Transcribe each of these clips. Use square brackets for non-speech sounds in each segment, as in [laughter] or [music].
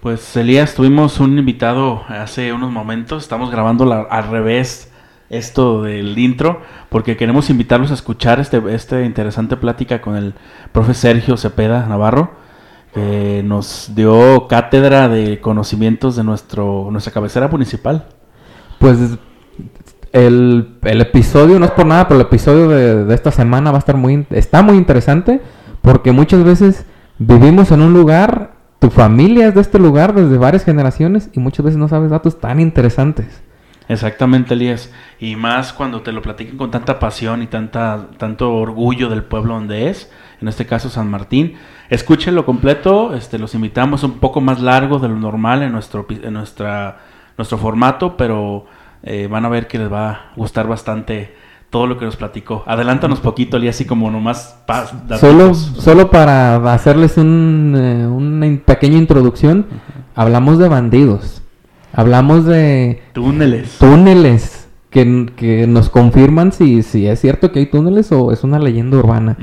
Pues Elías, tuvimos un invitado hace unos momentos, estamos grabando al revés esto del intro, porque queremos invitarlos a escuchar este, este interesante plática con el profe Sergio Cepeda Navarro, que nos dio cátedra de conocimientos de nuestro, nuestra cabecera municipal. Pues el, el episodio, no es por nada, pero el episodio de, de esta semana va a estar muy, está muy interesante, porque muchas veces vivimos en un lugar tu familia es de este lugar desde varias generaciones y muchas veces no sabes datos tan interesantes. Exactamente, Elías. Y más cuando te lo platiquen con tanta pasión y tanta, tanto orgullo del pueblo donde es, en este caso San Martín. Escúchenlo completo, este, los invitamos un poco más largo de lo normal en nuestro, en nuestra, nuestro formato, pero eh, van a ver que les va a gustar bastante todo lo que nos platicó. Adelántanos poquito, Elías, así como nomás... Solo, solo para hacerles un, eh, una pequeña introducción, hablamos de bandidos, hablamos de... Túneles. Túneles. Que, que nos confirman si, si es cierto que hay túneles o es una leyenda urbana.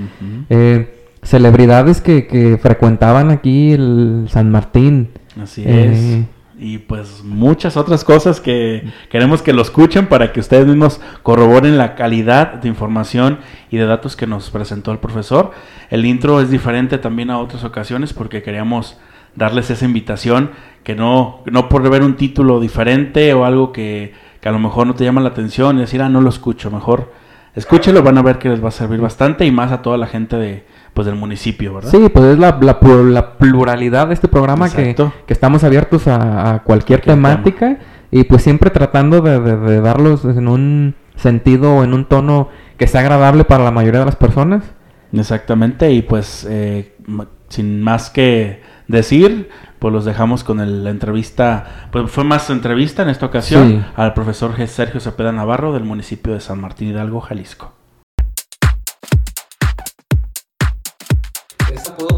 eh, celebridades que, que frecuentaban aquí el San Martín. Así es. Y pues muchas otras cosas que queremos que lo escuchen para que ustedes mismos corroboren la calidad de información y de datos que nos presentó el profesor. El intro es diferente también a otras ocasiones porque queríamos darles esa invitación que no, no por ver un título diferente o algo que, que a lo mejor no te llama la atención y decir, ah, no lo escucho, mejor escúchelo, van a ver que les va a servir bastante y más a toda la gente de, pues del municipio, ¿verdad? Sí, pues es la, la, la pluralidad de este programa que, que, estamos abiertos a, a cualquier, cualquier, temática tema. y pues siempre tratando de, de, de, darlos en un sentido o en un tono que sea agradable para la mayoría de las personas. Exactamente, y pues eh, sin más que decir, pues los dejamos con el, la entrevista, pues fue más entrevista en esta ocasión sí. al profesor Sergio Cepeda Navarro del municipio de San Martín Hidalgo, Jalisco.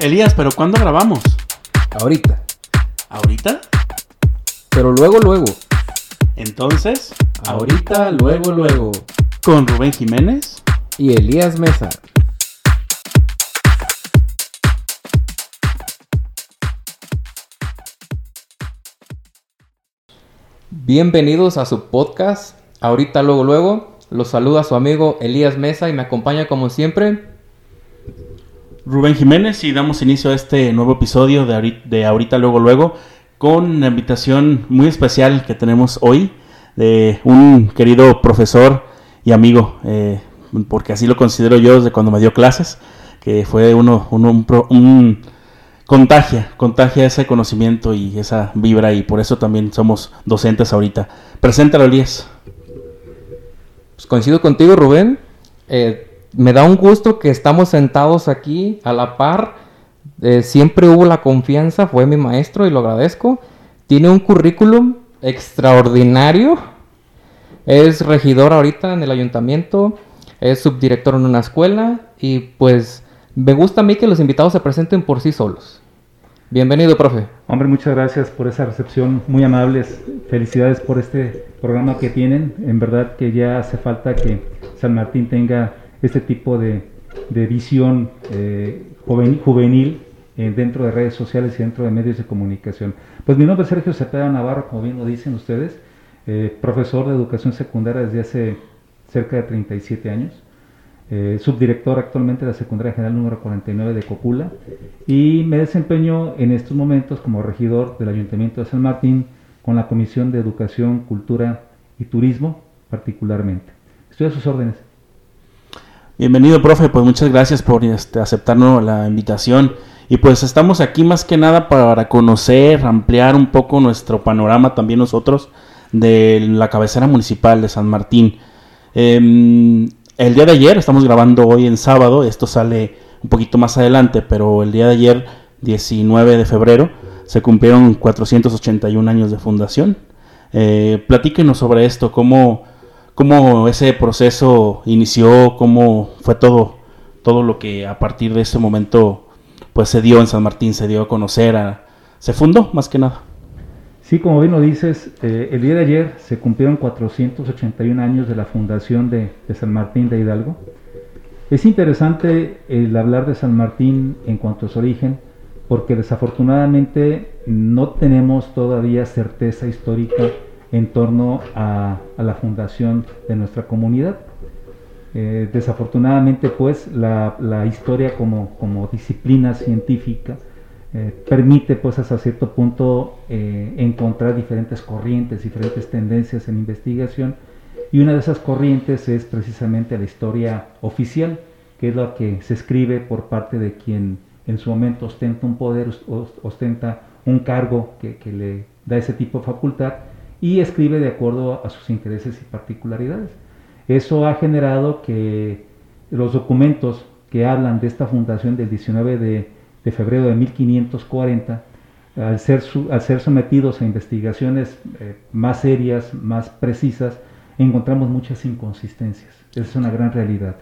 Elías, ¿pero cuándo grabamos? Ahorita. ¿Ahorita? Pero luego, luego. Entonces, ahorita, luego, luego. Con Rubén Jiménez y Elías Mesa. Bienvenidos a su podcast. Ahorita, luego, luego. Los saluda su amigo Elías Mesa y me acompaña como siempre Rubén Jiménez y damos inicio a este nuevo episodio de ahorita, luego, luego, con una invitación muy especial que tenemos hoy de un querido profesor y amigo, eh, porque así lo considero yo desde cuando me dio clases, que fue uno, uno un, un, contagia, contagia ese conocimiento y esa vibra y por eso también somos docentes ahorita. Preséntalo, Elías. Pues coincido contigo, Rubén. Eh, me da un gusto que estamos sentados aquí a la par. Eh, siempre hubo la confianza, fue mi maestro y lo agradezco. Tiene un currículum extraordinario. Es regidor ahorita en el ayuntamiento, es subdirector en una escuela y pues me gusta a mí que los invitados se presenten por sí solos. Bienvenido, profe. Hombre, muchas gracias por esa recepción, muy amables. Felicidades por este programa que tienen. En verdad que ya hace falta que San Martín tenga este tipo de, de visión eh, juvenil, eh, dentro de redes sociales y dentro de medios de comunicación. Pues mi nombre es Sergio Cepeda Navarro, como bien lo dicen ustedes, eh, profesor de educación secundaria desde hace cerca de 37 años. eh, subdirector actualmente de la Secundaria General número 49 de Cocula y me desempeño en estos momentos como regidor del Ayuntamiento de San Martín con la Comisión de Educación, Cultura y Turismo particularmente. Estoy a sus órdenes. Bienvenido, profe. Pues muchas gracias por este, aceptarnos la invitación. Y pues estamos aquí más que nada para conocer, ampliar un poco nuestro panorama también nosotros de la cabecera municipal de San Martín. Em, el día de ayer, estamos grabando hoy en sábado, esto sale un poquito más adelante, pero el día de ayer, 19 de febrero, se cumplieron 481 años de fundación. Eh, platíquenos sobre esto, cómo, cómo ese proceso inició, cómo fue todo, todo lo que a partir de ese momento pues se dio en San Martín, se dio a conocer, se fundó más que nada. Sí, como bien lo dices, eh, el día de ayer se cumplieron 481 años de la fundación de, San Martín de Hidalgo. Es interesante el hablar de San Martín en cuanto a su origen, porque desafortunadamente no tenemos todavía certeza histórica en torno a la fundación de nuestra comunidad. Eh, desafortunadamente, pues, la, historia como, disciplina científica eh, permite, pues, hasta cierto punto eh, encontrar diferentes corrientes, diferentes tendencias en investigación. Y una de esas corrientes es precisamente la historia oficial, que es la que se escribe por parte de quien en su momento ostenta un poder, ostenta un cargo que le da ese tipo de facultad y escribe de acuerdo a sus intereses y particularidades. Eso ha generado que los documentos que hablan de esta fundación del 19 de, febrero de 1540, al ser, al ser sometidos a investigaciones eh, más serias, más precisas, encontramos muchas inconsistencias. Esa es una gran realidad.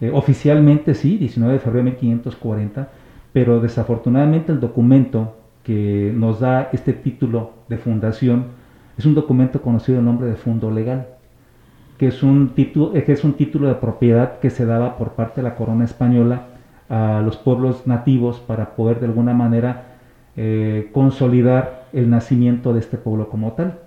Eh, oficialmente sí, 19 de febrero de 1540, pero desafortunadamente el documento que nos da este título de fundación es un documento conocido en nombre de Fundo Legal que es un título, que es un título de propiedad que se daba por parte de la corona española a los pueblos nativos para poder de alguna manera eh, consolidar el nacimiento de este pueblo como tal.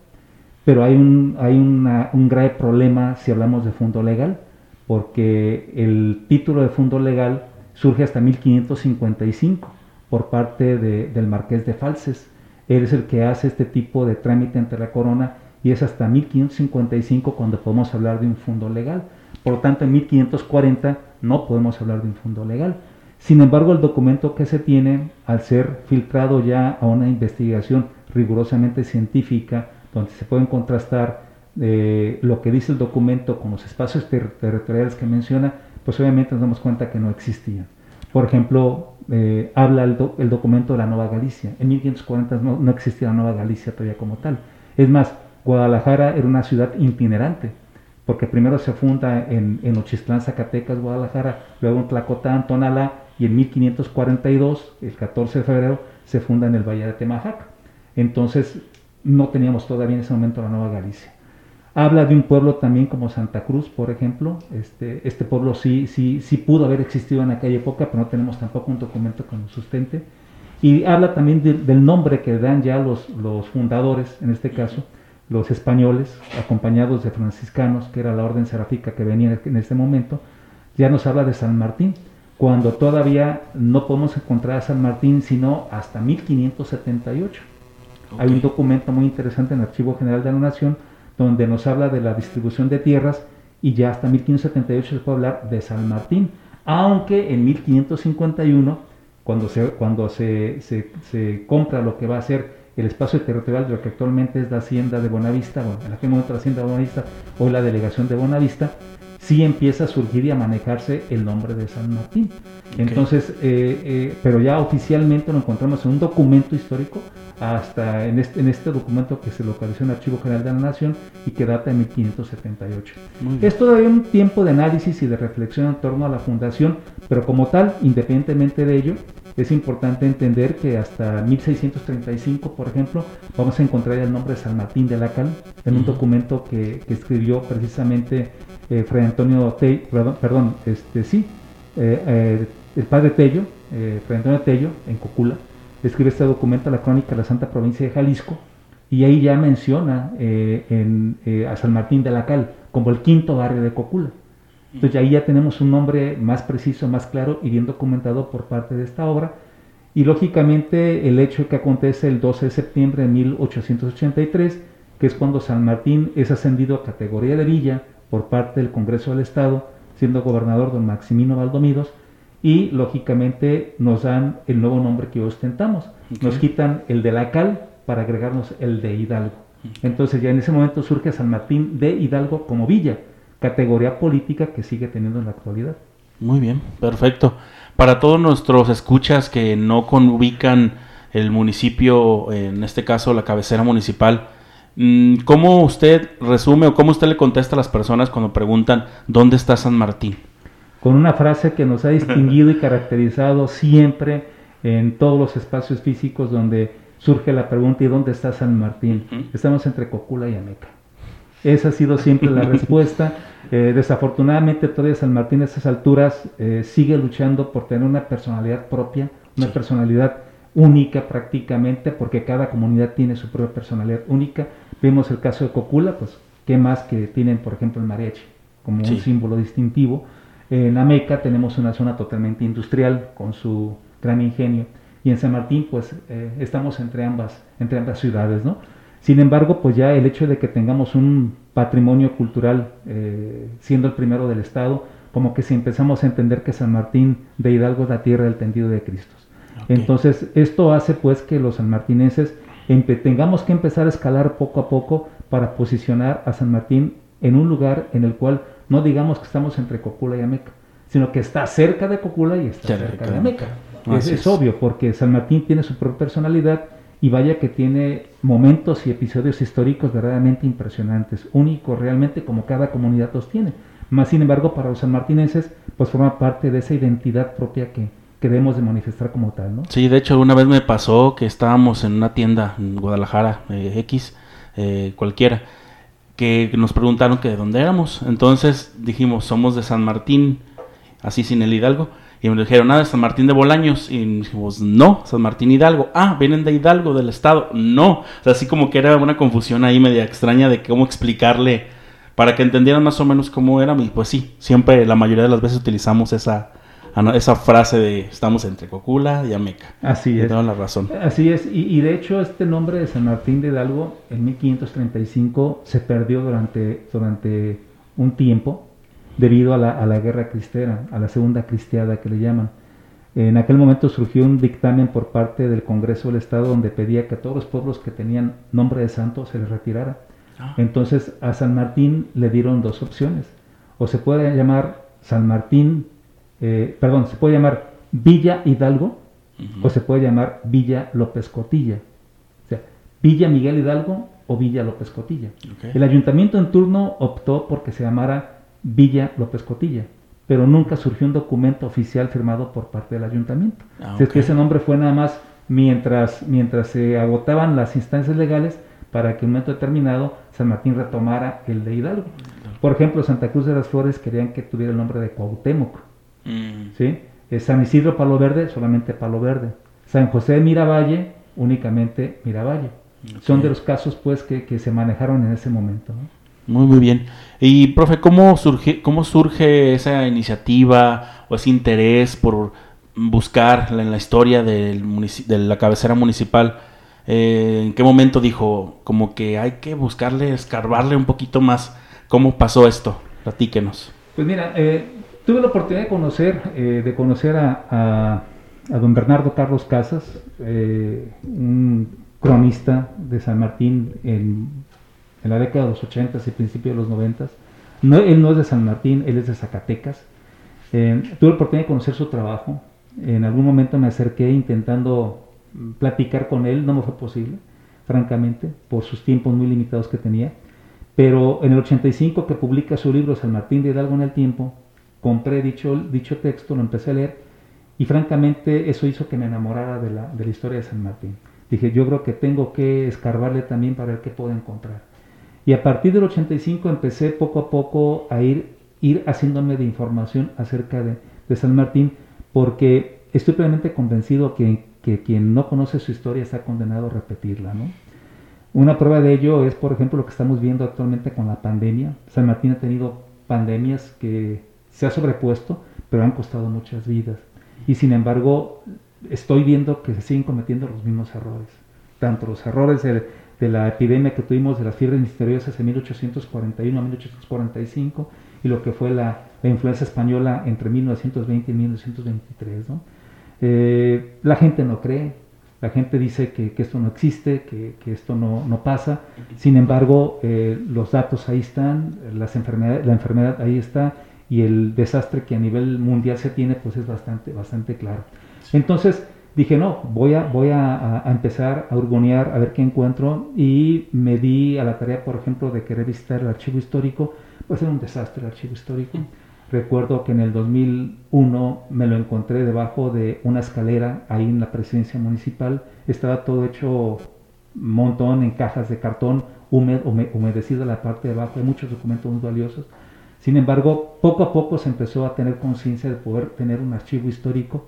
Pero hay, un, hay un grave problema si hablamos de fondo legal, porque el título de fondo legal surge hasta 1555 por parte del marqués de Falses. Él es el que hace este tipo de trámite ante la corona y es hasta 1555 cuando podemos hablar de un fondo legal. Por lo tanto, en 1540 no podemos hablar de un fondo legal. Sin embargo, el documento que se tiene, al ser filtrado ya a una investigación rigurosamente científica, donde se pueden contrastar eh, lo que dice el documento con los espacios territoriales que menciona, pues obviamente nos damos cuenta que no existían. Por ejemplo, eh, habla el, documento de la Nueva Galicia. En 1540 no, no existía la Nueva Galicia todavía como tal. Es más, Guadalajara era una ciudad itinerante, porque primero se funda en, en Zacatecas, Guadalajara, luego en Tlacotán, Tonalá, y en 1542, el 14 de febrero, se funda en el Valle de Temajac. Entonces, no teníamos todavía en ese momento la Nueva Galicia. Habla de un pueblo también como Santa Cruz, por ejemplo. Este, este pueblo sí, sí, sí pudo haber existido en aquella época, pero no tenemos tampoco un documento que sustente. Y habla también del nombre que dan ya los, los fundadores, en este caso, los españoles, acompañados de franciscanos, que era la orden serafíca que venía en este momento, ya nos habla de San Martín, cuando todavía no podemos encontrar a San Martín sino hasta 1578. Hay un documento muy interesante en el Archivo General de la Nación donde nos habla de la distribución de tierras y ya hasta 1578 se puede hablar de San Martín, aunque en 1551, cuando se, cuando se, se, compra lo que va a ser el espacio territorial de lo que actualmente es la Hacienda de Bonavista, bueno, en aquel momento la Hacienda de Bonavista, hoy la Delegación de Bonavista, sí empieza a surgir y a manejarse el nombre de San Martín. Entonces, eh, eh, pero ya oficialmente lo encontramos en un documento histórico, hasta en este, en este documento que se localizó en el Archivo General de la Nación y que data de 1578. Es todavía un tiempo de análisis y de reflexión en torno a la fundación, pero como tal, independientemente de ello, es importante entender que hasta 1635, por ejemplo, vamos a encontrar el nombre de San Martín de la Cal en un documento que, escribió precisamente eh, Fray Antonio Tello, perdón, este, sí, eh, eh, el padre Tello, Fray Antonio Tello, en Cocula, escribe este documento, la crónica de la Santa Provincia de Jalisco, y ahí ya menciona a San Martín de la Cal como el quinto barrio de Cocula. Entonces ahí ya tenemos un nombre más preciso, más claro y bien documentado por parte de esta obra. Y lógicamente el hecho que acontece el 12 de septiembre de 1883, que es cuando San Martín es ascendido a categoría de villa por parte del Congreso del Estado, siendo gobernador don Maximino Valdomidos, y lógicamente nos dan el nuevo nombre que ostentamos. Nos quitan el de la cal para agregarnos el de Hidalgo. Entonces ya en ese momento surge San Martín de Hidalgo como villa, categoría política que sigue teniendo en la actualidad. Muy bien, perfecto. Para todos nuestros escuchas que no ubican el municipio, en este caso la cabecera municipal, ¿cómo usted resume o cómo usted le contesta a las personas cuando preguntan dónde está San Martín? Con una frase que nos ha distinguido y caracterizado siempre en todos los espacios físicos donde surge la pregunta ¿y dónde está San Martín? Estamos entre Cocula y Ameca. Esa ha sido siempre la respuesta. [laughs] Eh, desafortunadamente todavía San Martín a estas alturas eh, sigue luchando por tener una personalidad propia, una personalidad única prácticamente, porque cada comunidad tiene su propia personalidad única. Vemos el caso de Cocula, pues, ¿qué más que tienen, por ejemplo, el mariachi como un símbolo distintivo? En Ameca tenemos una zona totalmente industrial con su gran ingenio y en San Martín pues eh, estamos entre ambas, entre ambas ciudades, ¿no? Sin embargo, pues ya el hecho de que tengamos un patrimonio cultural eh, siendo el primero del Estado, como que si empezamos a entender que San Martín de Hidalgo es la tierra del tendido de Cristo. Entonces, esto hace pues que los sanmartinenses tengamos que empezar a escalar poco a poco para posicionar a San Martín en un lugar en el cual no digamos que estamos entre Cocula y Ameca, sino que está cerca de Cocula y está cerca de Ameca. Es, obvio, porque San Martín tiene su propia personalidad y vaya que tiene momentos y episodios históricos verdaderamente impresionantes, únicos realmente como cada comunidad los tiene. Más sin embargo, para los sanmartinenses, pues forma parte de esa identidad propia que, debemos de manifestar como tal, ¿no? Sí, de hecho, una vez me pasó que estábamos en una tienda en Guadalajara, eh, X, eh, cualquiera, que nos preguntaron que de dónde éramos. Entonces dijimos, somos de San Martín, así sin el Hidalgo. Y me dijeron, nada, ah, San Martín de Bolaños. Y dijimos, no, San Martín Hidalgo. Ah, vienen de Hidalgo, del estado. No. Así como que era una confusión ahí media extraña de cómo explicarle para que entendieran más o menos cómo era. Y pues sí, siempre, la mayoría de las veces utilizamos esa, esa frase de estamos entre Cocula y Ameca. Así es. La razón. Así es. Y, y, de hecho, este nombre de San Martín de Hidalgo en 1535 se perdió durante, durante un tiempo debido a la, guerra cristera, a la segunda cristiada que le llaman. En aquel momento surgió un dictamen por parte del Congreso del Estado donde pedía que a todos los pueblos que tenían nombre de santo se les retirara. Ah. Entonces a San Martín le dieron dos opciones. O se puede llamar San Martín, eh, perdón, se puede llamar Villa Hidalgo o se puede llamar Villa López Cotilla. O sea, Villa Miguel Hidalgo o Villa López Cotilla. El ayuntamiento en turno optó porque se llamara Villa López Cotilla, pero nunca surgió un documento oficial firmado por parte del ayuntamiento. Ah, es que ese nombre fue nada más mientras, mientras se agotaban las instancias legales para que en un momento determinado San Martín retomara el de Hidalgo. Por ejemplo, Santa Cruz de las Flores querían que tuviera el nombre de Cuauhtémoc. Mm. ¿sí? Eh, San Isidro Palo Verde, solamente Palo Verde. San José de Miravalle, únicamente Miravalle. Son de los casos pues que, que se manejaron en ese momento. ¿no? Muy, muy bien. Y, profe, ¿cómo surge, cómo surge esa iniciativa o ese interés por buscar en la historia del de la cabecera municipal? Eh, ¿En qué momento dijo como que hay que buscarle, escarbarle un poquito más? ¿Cómo pasó esto? Platíquenos. Pues mira, eh, tuve la oportunidad de conocer, eh, de conocer a, a, don Bernardo Carlos Casas, un cronista de San Martín en en la década de los 80 y principios de los 90. No, él no es de San Martín, él es de Zacatecas. Eh, tuve la oportunidad de conocer su trabajo. En algún momento me acerqué intentando platicar con él, no me fue posible, francamente, por sus tiempos muy limitados que tenía. Pero en el 85 que publica su libro San Martín de Hidalgo en el tiempo, compré dicho, dicho texto, lo empecé a leer y francamente eso hizo que me enamorara de la, de la historia de San Martín. Dije, yo creo que tengo que escarbarle también para ver qué puedo encontrar. Y a partir del 85 empecé poco a poco a ir, ir haciéndome de información acerca de, San Martín, porque estoy plenamente convencido que, que, quien no conoce su historia está condenado a repetirla. ¿no? Una prueba de ello es, por ejemplo, lo que estamos viendo actualmente con la pandemia. San Martín ha tenido pandemias que se ha sobrepuesto, pero han costado muchas vidas. Y sin embargo, estoy viendo que se siguen cometiendo los mismos errores. Tanto los errores de, la epidemia que tuvimos de las fiebres misteriosas en 1841 a 1845 y lo que fue la, influencia española entre 1920 y 1923. Eh, la gente no cree, la gente dice que, esto no existe, que, esto no, no, pasa. Sin embargo, eh, los datos ahí están, las enfermedades, la enfermedad ahí está y el desastre que a nivel mundial se tiene pues es bastante, bastante claro. Entonces dije, no, voy a, voy a, empezar a urgonear, a ver qué encuentro y me di a la tarea, por ejemplo, de querer visitar el archivo histórico, pues era un desastre el archivo histórico. Recuerdo que en el 2001 me lo encontré debajo de una escalera ahí en la presidencia municipal. Estaba todo hecho montón en cajas de cartón, húmedo, humedecido la parte de abajo. Hay muchos documentos muy valiosos. Sin embargo, poco a poco se empezó a tener conciencia de poder tener un archivo histórico.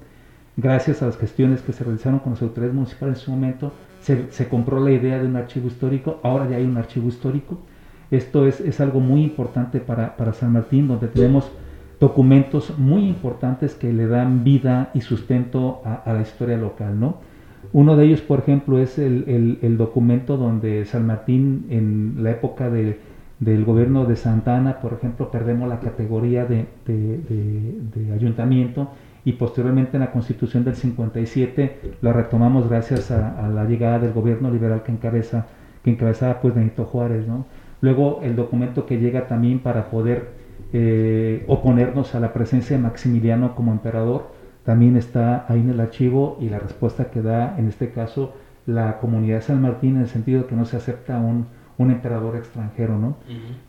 Gracias a las gestiones que se realizaron con las autoridades municipales en su momento, se, compró la idea de un archivo histórico. Ahora ya hay un archivo histórico. Esto es, algo muy importante para, San Martín, donde tenemos documentos muy importantes que le dan vida y sustento a, la historia local, ¿no? Uno de ellos, por ejemplo, es el, documento donde San Martín, en la época de del gobierno de Santana, por ejemplo, perdemos la categoría de, ayuntamiento y posteriormente en la constitución del 57 la retomamos gracias a, la llegada del gobierno liberal que encabeza que encabezaba pues Benito Juárez, ¿no? Luego el documento que llega también para poder eh, oponernos a la presencia de Maximiliano como emperador, también está ahí en el archivo y la respuesta que da en este caso la comunidad de San Martín en el sentido de que no se acepta un un emperador extranjero, ¿no?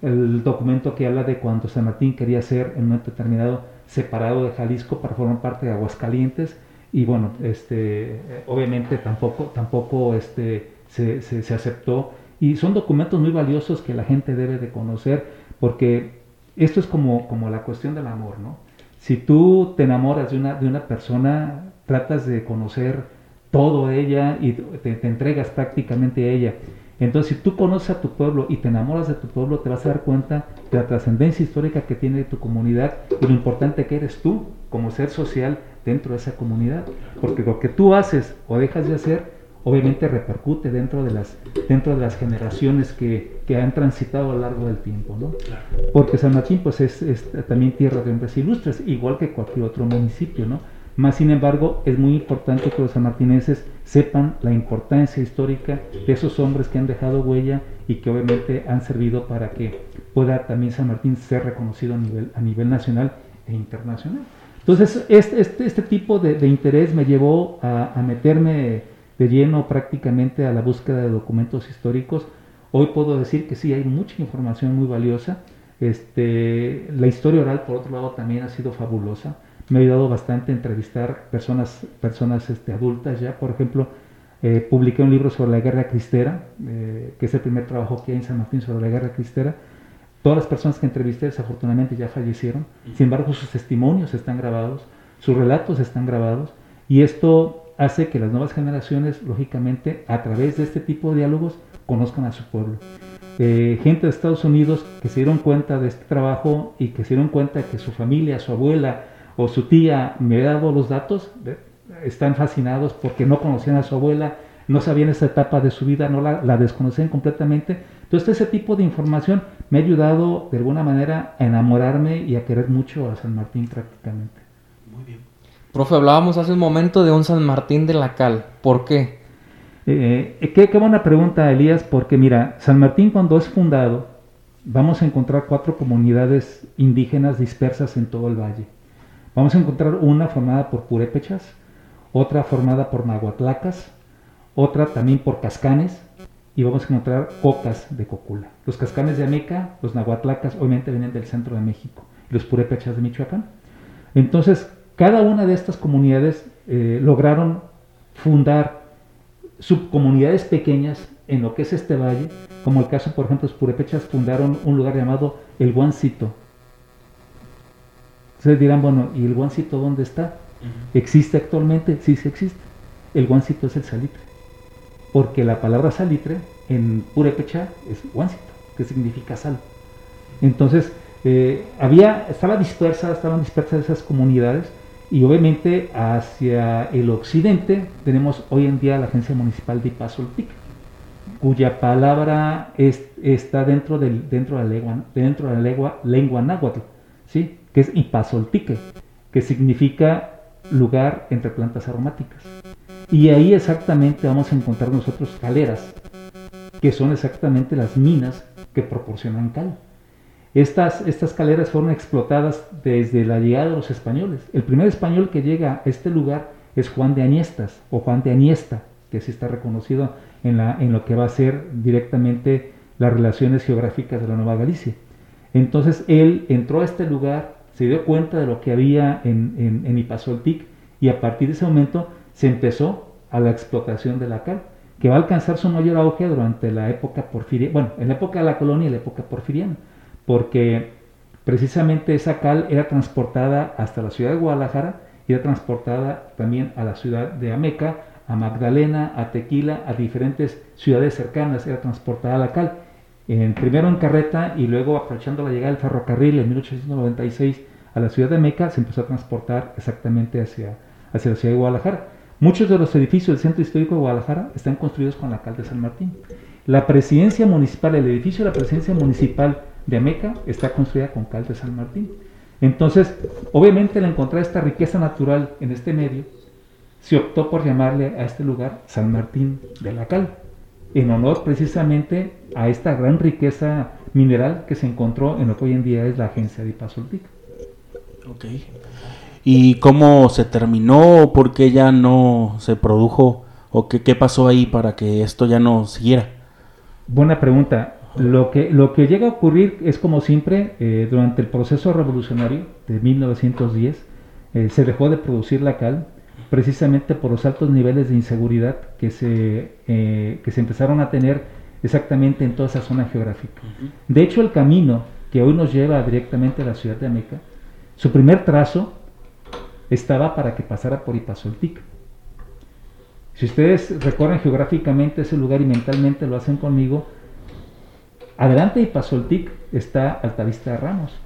El documento que habla de cuando San Martín quería ser en un momento determinado separado de Jalisco para formar parte de Aguascalientes y bueno, este, obviamente tampoco, tampoco este, se, se, aceptó y son documentos muy valiosos que la gente debe de conocer porque esto es como, como la cuestión del amor, ¿no? Si tú te enamoras de una, de una persona, tratas de conocer todo ella y te, te entregas prácticamente a ella entonces, si tú conoces a tu pueblo y te enamoras de tu pueblo, te vas a dar cuenta de la trascendencia histórica que tiene tu comunidad y lo importante que eres tú como ser social dentro de esa comunidad. Porque lo que tú haces o dejas de hacer, obviamente repercute dentro de las, dentro de las generaciones que, que han transitado a lo largo del tiempo. ¿no? Porque San Martín pues, es, es también tierra de hombres ilustres, igual que cualquier otro municipio. ¿no? Más sin embargo, es muy importante que los sanmartineses sepan la importancia histórica de esos hombres que han dejado huella y que obviamente han servido para que pueda también San Martín ser reconocido a nivel, a nivel nacional e internacional. Entonces, este, este, este tipo de, interés me llevó a, meterme de lleno prácticamente a la búsqueda de documentos históricos. Hoy puedo decir que sí, hay mucha información muy valiosa. Este, la historia oral, por otro lado, también ha sido fabulosa me ha ayudado bastante a entrevistar personas, personas este, adultas ya. Por ejemplo, eh, publiqué un libro sobre la guerra cristera, eh, que es el primer trabajo que hay en San Martín sobre la guerra cristera. Todas las personas que entrevisté desafortunadamente ya fallecieron, sin embargo sus testimonios están grabados, sus relatos están grabados, y esto hace que las nuevas generaciones, lógicamente, a través de este tipo de diálogos, conozcan a su pueblo. Eh, gente de Estados Unidos que se dieron cuenta de este trabajo y que se dieron cuenta que su familia, su abuela, o su tía me ha dado los datos, están fascinados porque no conocían a su abuela, no sabían esa etapa de su vida, no la, desconocían completamente. Entonces ese tipo de información me ha ayudado de alguna manera a enamorarme y a querer mucho a San Martín prácticamente. Muy bien. Profe, hablábamos hace un momento de un San Martín de la Cal. ¿Por qué? Eh, eh, qué, qué buena pregunta, Elías, porque mira, San Martín cuando es fundado, vamos a encontrar cuatro comunidades indígenas dispersas en todo el valle. Vamos a encontrar una formada por purépechas, otra formada por nahuatlacas, otra también por cascanes y vamos a encontrar cocas de cocula. Los cascanes de Ameca, los nahuatlacas obviamente vienen del centro de México y los purépechas de Michoacán. Entonces, cada una de estas comunidades eh, lograron fundar subcomunidades pequeñas en lo que es este valle, como el caso, por ejemplo, los purépechas fundaron un lugar llamado El Guancito, Ustedes dirán, bueno, ¿y el guancito dónde está? ¿Existe actualmente? Sí, sí existe. El guancito es el salitre. Porque la palabra salitre en purépecha es guancito, que significa sal. Entonces, eh, había, estaba dispersa, estaban dispersas esas comunidades y obviamente hacia el occidente tenemos hoy en día la Agencia Municipal de Ipazoltic, cuya palabra está dentro, del, dentro de la lengua, dentro de la lengua, lengua náhuatl, ¿sí? Que es Ipazoltique, que significa lugar entre plantas aromáticas. Y ahí exactamente vamos a encontrar nosotros caleras, que son exactamente las minas que proporcionan cal. Estas, estas caleras fueron explotadas desde la llegada de los españoles. El primer español que llega a este lugar es Juan de Aniestas o Juan de Aniesta, que sí está reconocido en, la, en lo que va a ser directamente las relaciones geográficas de la Nueva Galicia. Entonces él entró a este lugar, se dio cuenta de lo que había en, en, en y a partir de ese momento se empezó a la explotación de la cal, que va a alcanzar su mayor auge durante la época porfiriana, bueno, en la época de la colonia y la época porfiriana porque precisamente esa cal era transportada hasta la ciudad de Guadalajara y era transportada también a la ciudad de Ameca, a Magdalena, a Tequila, a diferentes ciudades cercanas, era transportada la cal. En, primero en carreta y luego aprovechando la llegada del ferrocarril en 1896 a la ciudad de Ameca, se empezó a transportar exactamente hacia, hacia la ciudad de Guadalajara. Muchos de los edificios del centro histórico de Guadalajara están construidos con la cal de San Martín. La presidencia municipal, el edificio de la presidencia municipal de Ameca está construida con cal de San Martín. Entonces, obviamente al encontrar esta riqueza natural en este medio, se optó por llamarle a este lugar San Martín de la Cal, en honor precisamente a esta gran riqueza mineral que se encontró en lo que hoy en día es la agencia de Ipazoltic. Ok. ¿Y cómo se terminó? ¿Por qué ya no se produjo? ¿O qué, qué pasó ahí para que esto ya no siguiera? Buena pregunta. Lo que, lo que llega a ocurrir es como siempre, eh, durante el proceso revolucionario de 1910, eh, se dejó de producir la cal precisamente por los altos niveles de inseguridad que se, eh, que se empezaron a tener exactamente en toda esa zona geográfica. De hecho, el camino que hoy nos lleva directamente a la ciudad de Ameca, su primer trazo estaba para que pasara por Ipazoltic. Si ustedes recorren geográficamente ese lugar y mentalmente lo hacen conmigo, Adelante de Ipazoltic está Altavista de Ramos.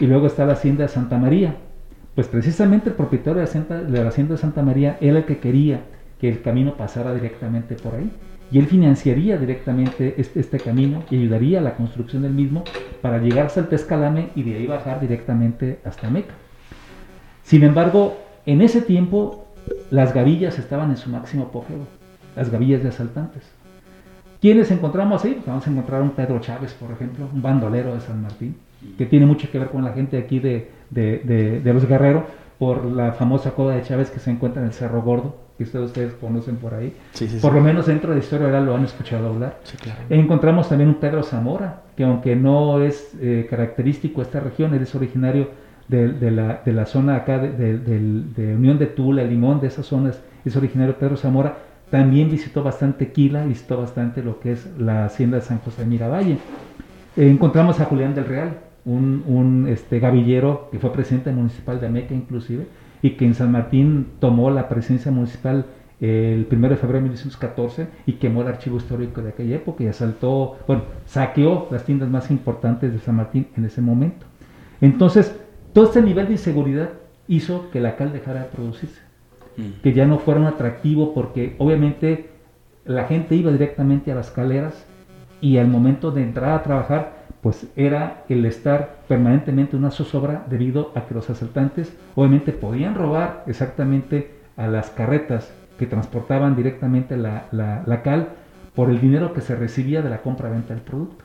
Y luego está la hacienda de Santa María. Pues precisamente el propietario de la, hacienda, de la hacienda Santa María era el que quería que el camino pasara directamente por ahí. Y él financiaría directamente este, este, camino y ayudaría a la construcción del mismo para llegar hasta el Pescalame y de ahí bajar directamente hasta Meca. Sin embargo, en ese tiempo las gavillas estaban en su máximo apogeo, las gavillas de asaltantes. ¿Quiénes encontramos ahí? Pues vamos a encontrar un Pedro Chávez, por ejemplo, un bandolero de San Martín, que tiene mucho que ver con la gente aquí de, de, de, los Guerreros, por la famosa coda de Chávez que se encuentra en el Cerro Gordo, que ustedes, ustedes conocen por ahí. por lo menos dentro de la historia oral lo han escuchado hablar. Encontramos también un Pedro Zamora, que aunque no es eh, característico de esta región, él es originario de, la, de la zona acá de, de, Unión de Tula, Limón, de esas zonas, es originario Pedro Zamora también visitó bastante Quila, visitó bastante lo que es la hacienda de San José de Miravalle. Eh, encontramos a Julián del Real, un, este, gavillero que fue presidente municipal de Ameca inclusive, y que en San Martín tomó la presidencia municipal el 1 de febrero de 1914 y quemó el archivo histórico de aquella época y asaltó, bueno, saqueó las tiendas más importantes de San Martín en ese momento. Entonces, todo este nivel de inseguridad hizo que la cal dejara de producirse. Mm. que ya no fuera un atractivo porque obviamente la gente iba directamente a las escaleras y al momento de entrar a trabajar pues era el estar permanentemente en una zozobra debido a que los asaltantes obviamente podían robar exactamente a las carretas que transportaban directamente la, la, cal por el dinero que se recibía de la compra-venta del producto.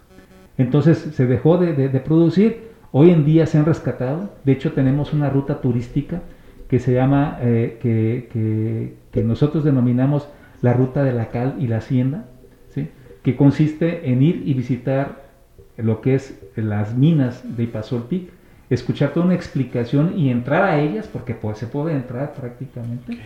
Entonces se dejó de, de, producir, hoy en día se han rescatado, de hecho tenemos una ruta turística que se llama, eh, que, que, nosotros denominamos la ruta de la cal y la hacienda, ¿sí? que consiste en ir y visitar lo que es las minas de Ipazoltic, escuchar toda una explicación y entrar a ellas, porque pues, se puede entrar prácticamente,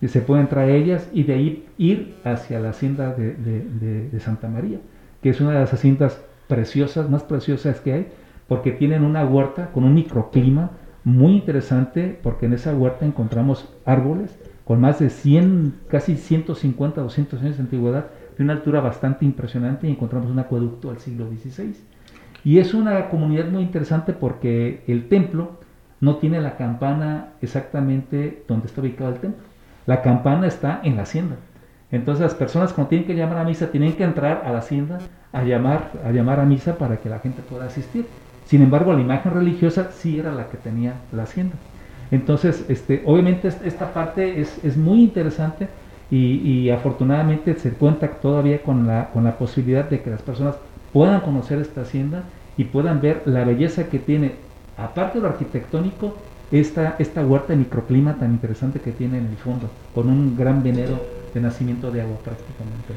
y se puede entrar a ellas y de ahí ir hacia la hacienda de, de, de Santa María, que es una de las haciendas preciosas, más preciosas que hay, porque tienen una huerta con un microclima, muy interesante porque en esa huerta encontramos árboles con más de 100, casi 150, 200 años de antigüedad, de una altura bastante impresionante y encontramos un acueducto del siglo XVI. Y es una comunidad muy interesante porque el templo no tiene la campana exactamente donde está ubicado el templo. La campana está en la hacienda. Entonces las personas cuando tienen que llamar a misa tienen que entrar a la hacienda a llamar, a llamar a misa para que la gente pueda asistir. Sin embargo, la imagen religiosa sí era la que tenía la hacienda. Entonces, este, obviamente esta parte es, muy interesante y, afortunadamente se cuenta todavía con la, con la posibilidad de que las personas puedan conocer esta hacienda y puedan ver la belleza que tiene, aparte de lo arquitectónico, esta, esta huerta de microclima tan interesante que tiene en el fondo, con un gran venero de nacimiento de agua prácticamente.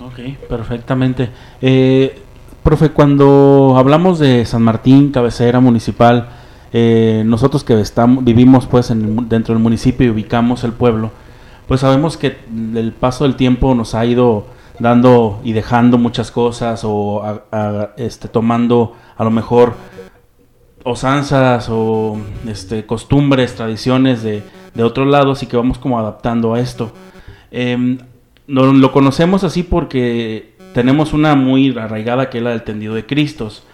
Ok, perfectamente. Eh, profe, cuando hablamos de San Martín, cabecera municipal, eh, nosotros que estamos, vivimos pues en, dentro del municipio y ubicamos el pueblo, pues sabemos que el paso del tiempo nos ha ido dando y dejando muchas cosas o este, tomando a lo mejor osanzas o este, costumbres, tradiciones de, de otros lados y que vamos como adaptando a esto. No, lo conocemos así porque tenemos una muy arraigada que es la del tendido de Cristos.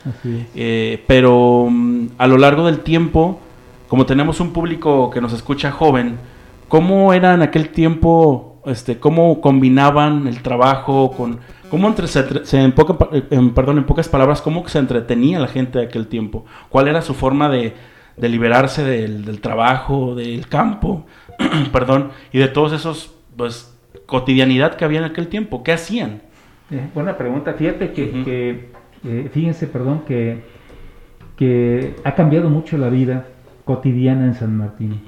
Eh, pero mm, a lo largo del tiempo, como tenemos un público que nos escucha joven, ¿cómo era en aquel tiempo, este, cómo combinaban el trabajo con, cómo entre, se, en, perdón, en pocas palabras, cómo se entretenía la gente de aquel tiempo? ¿Cuál era su forma de, de liberarse del, del trabajo, del campo, [clears throat] perdón, y de todos esos, pues, cotidianidad que había en aquel tiempo? ¿Qué hacían? Eh, buena pregunta. Fíjate que, eh, fíjense, perdón, que, que ha cambiado mucho la vida cotidiana en San Martín.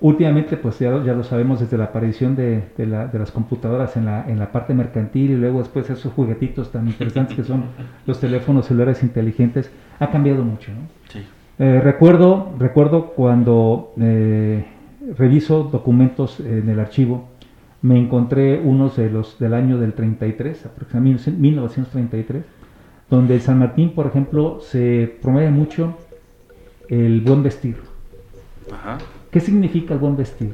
Últimamente, pues ya, lo sabemos desde la aparición de, las computadoras en la, en la parte mercantil y luego después esos juguetitos tan interesantes que son [laughs] los teléfonos celulares inteligentes, ha cambiado mucho. Eh, recuerdo, recuerdo cuando reviso documentos en el archivo, me encontré unos de los del año del 33, aproximadamente 1933, donde en San Martín, por ejemplo, se promueve mucho el buen vestir. ¿Qué significa el buen vestir?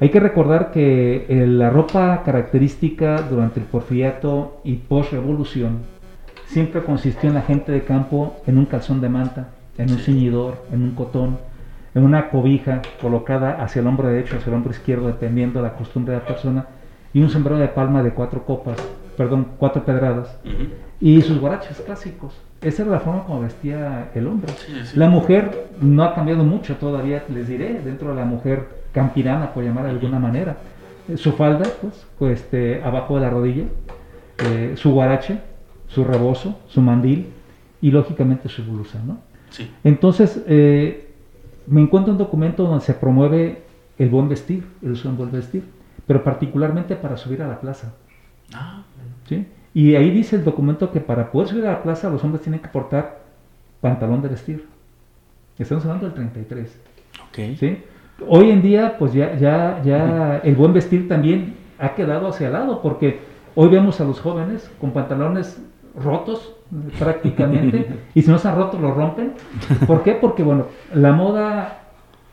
Hay que recordar que eh, la ropa característica durante el porfiriato y post-revolución siempre consistió en la gente de campo en un calzón de manta, en un ceñidor, en un cotón, en una cobija colocada hacia el hombro derecho, hacia el hombro izquierdo, dependiendo de la costumbre de la persona, y un sombrero de palma de cuatro copas, perdón, cuatro pedradas, y sus guaraches clásicos. Esa era la forma como vestía el hombre. La mujer no ha cambiado mucho todavía, les diré, dentro de la mujer campirana, por llamar de alguna manera. Su falda, pues, pues este, abajo de la rodilla, eh, su guarache, su rebozo, su mandil y lógicamente su blusa, ¿no? Entonces, eh, me encuentro un documento donde se promueve el buen vestir, el uso del buen vestir, pero particularmente para subir a la plaza. Ah. ¿Sí? Y ahí dice el documento que para poder subir a la plaza los hombres tienen que portar pantalón de vestir. Estamos hablando del 33. Okay. ¿sí? Hoy en día, pues ya, ya, ya el buen vestir también ha quedado hacia el lado, porque hoy vemos a los jóvenes con pantalones rotos, prácticamente, [laughs] y si no están rotos los rompen. ¿Por qué? Porque bueno, la moda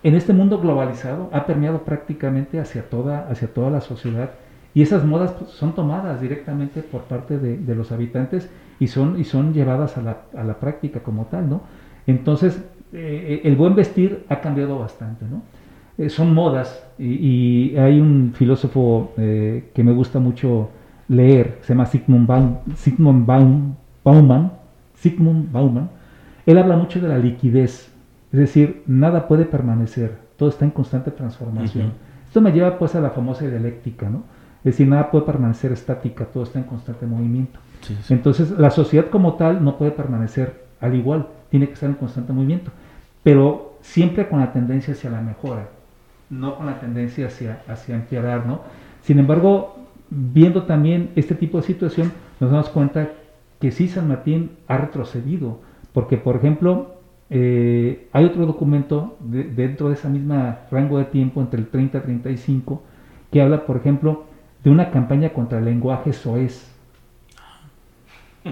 en este mundo globalizado ha permeado prácticamente hacia toda, hacia toda la sociedad y esas modas pues, son tomadas directamente por parte de, los habitantes y son, y son llevadas a la, a la práctica como tal, ¿no? Entonces, eh, el buen vestir ha cambiado bastante, ¿no? Eh, son modas y, hay un filósofo eh, que me gusta mucho leer, se llama Sigmund, Baum, Sigmund Baum, Bauman, Sigmund Bauman, él habla mucho de la liquidez, es decir, nada puede permanecer, todo está en constante transformación. Esto me lleva pues a la famosa dialéctica, ¿no? Es decir, nada puede permanecer estática, todo está en constante movimiento. Entonces, la sociedad como tal no puede permanecer al igual, tiene que estar en constante movimiento, pero siempre con la tendencia hacia la mejora, no con la tendencia hacia, hacia empeorar, ¿no? Sin embargo, viendo también este tipo de situación, nos damos cuenta que sí San Martín ha retrocedido, porque por ejemplo, eh, hay otro documento dentro de ese mismo rango de tiempo, entre el 30 y 35, que habla, por ejemplo, de una campaña contra el lenguaje soez.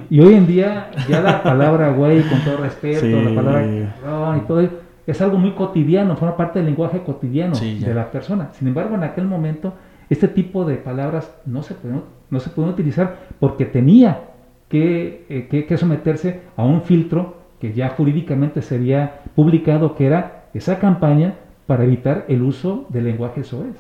Y hoy en día ya la palabra güey, con todo respeto, la palabra y todo, es algo muy cotidiano, forma parte del lenguaje cotidiano de la persona. Sin embargo, en aquel momento, este tipo de palabras no se pueden, no se pueden utilizar porque tenía que, eh, que, que someterse a un filtro que ya jurídicamente sería publicado, que era esa campaña para evitar el uso del lenguaje soez.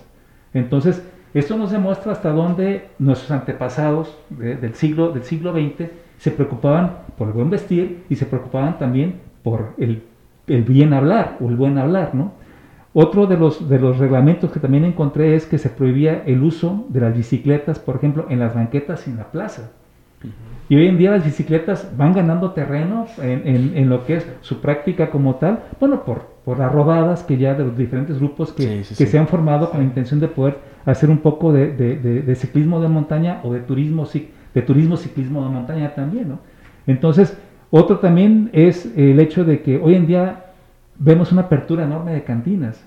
Entonces, esto nos demuestra hasta dónde nuestros antepasados del, siglo, del siglo XX se preocupaban por el buen vestir y se preocupaban también por el, el bien hablar o el buen hablar, ¿no? Otro de los, de los reglamentos que también encontré es que se prohibía el uso de las bicicletas, por ejemplo, en las banquetas y en la plaza. Y hoy en día las bicicletas van ganando terreno en, en, lo que es su práctica como tal, bueno, por, por las rodadas que ya de los diferentes grupos que, que se han formado con la intención de poder hacer un poco de, de, ciclismo de montaña o de turismo, de turismo ciclismo de montaña también, ¿no? Entonces, otro también es el hecho de que hoy en día vemos una apertura enorme de cantinas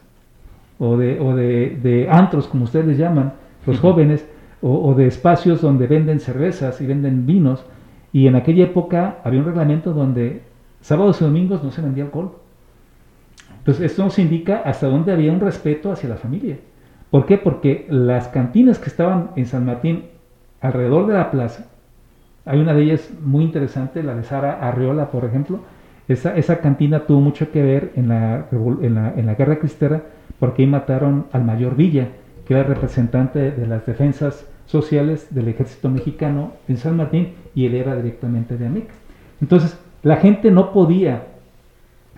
o de, o de, antros, como ustedes les llaman, los jóvenes, o, de espacios donde venden cervezas y venden vinos. Y en aquella época había un reglamento donde sábados y domingos no se vendía alcohol. Entonces esto nos indica hasta dónde había un respeto hacia la familia. ¿Por qué? Porque las cantinas que estaban en San Martín alrededor de la plaza, hay una de ellas muy interesante, la de Sara Arriola, por ejemplo, esa, cantina tuvo mucho que ver en la, guerra cristera porque ahí mataron al mayor Villa, que era representante de las defensas sociales del ejército mexicano en San Martín y él era directamente de Ameca. Entonces, la gente no podía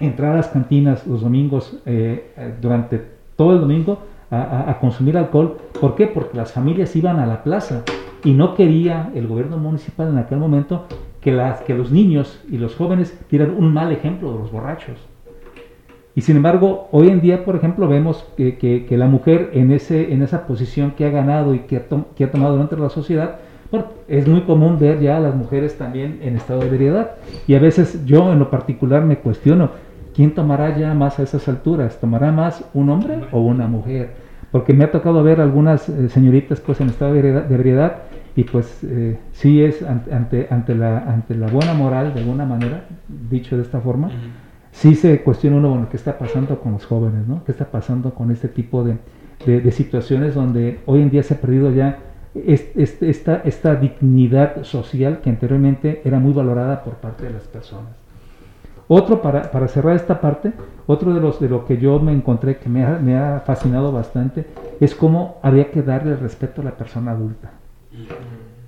entrar a las cantinas los domingos eh, durante todo el domingo a, consumir alcohol. ¿Por qué? Porque las familias iban a la plaza y no quería el gobierno municipal en aquel momento que, las, que los niños y los jóvenes dieran un mal ejemplo de los borrachos. Y sin embargo, hoy en día, por ejemplo, vemos que, la mujer en, ese, en esa posición que ha ganado y que ha, que ha tomado de la sociedad, es muy común ver ya a las mujeres también en estado de ebriedad. Y a veces yo en lo particular me cuestiono, ¿quién tomará ya más a esas alturas? ¿Tomará más un hombre o una mujer? Porque me ha tocado ver algunas eh, señoritas pues en estado de ebriedad y pues eh, sí es ante, ante, la, ante la buena moral, de alguna manera, dicho de esta forma, sí se cuestiona uno, bueno, ¿qué está pasando con los jóvenes? ¿no? ¿Qué está pasando con este tipo de, situaciones donde hoy en día se ha perdido ya esta, esta dignidad social que anteriormente era muy valorada por parte de las personas? Otro, para, para cerrar esta parte, otro de los de lo que yo me encontré que me ha, me ha fascinado bastante es cómo había que darle respeto a la persona adulta.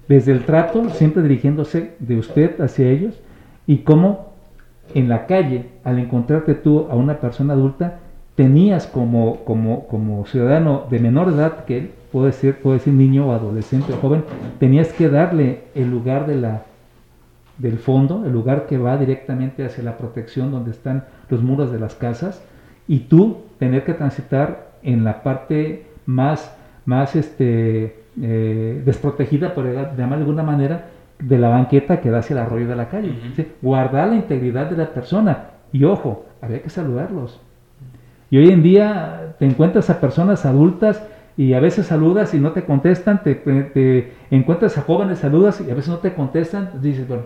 Desde el trato, siempre dirigiéndose de usted hacia ellos, y cómo en la calle, al encontrarte tú a una persona adulta, tenías como, como, como ciudadano de menor edad, que puede ser, puede ser niño o adolescente o joven, tenías que darle el lugar de la, del fondo, el lugar que va directamente hacia la protección donde están los muros de las casas, y tú tener que transitar en la parte más, más este, eh, desprotegida, por llamar de alguna manera, de la banqueta que da hacia el arroyo de la calle. Guardar la integridad de la persona. Y ojo, había que saludarlos. Y hoy en día te encuentras a personas adultas y a veces saludas y no te contestan, te, encuentras a jóvenes, saludas y a veces no te contestan, dices, bueno,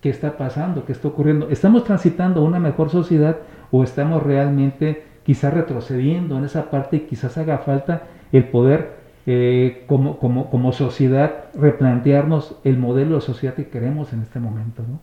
¿qué está pasando? ¿Qué está ocurriendo? ¿Estamos transitando una mejor sociedad o estamos realmente quizás retrocediendo en esa parte y quizás haga falta el poder eh, como, como, como, sociedad replantearnos el modelo de sociedad que queremos en este momento. ¿no?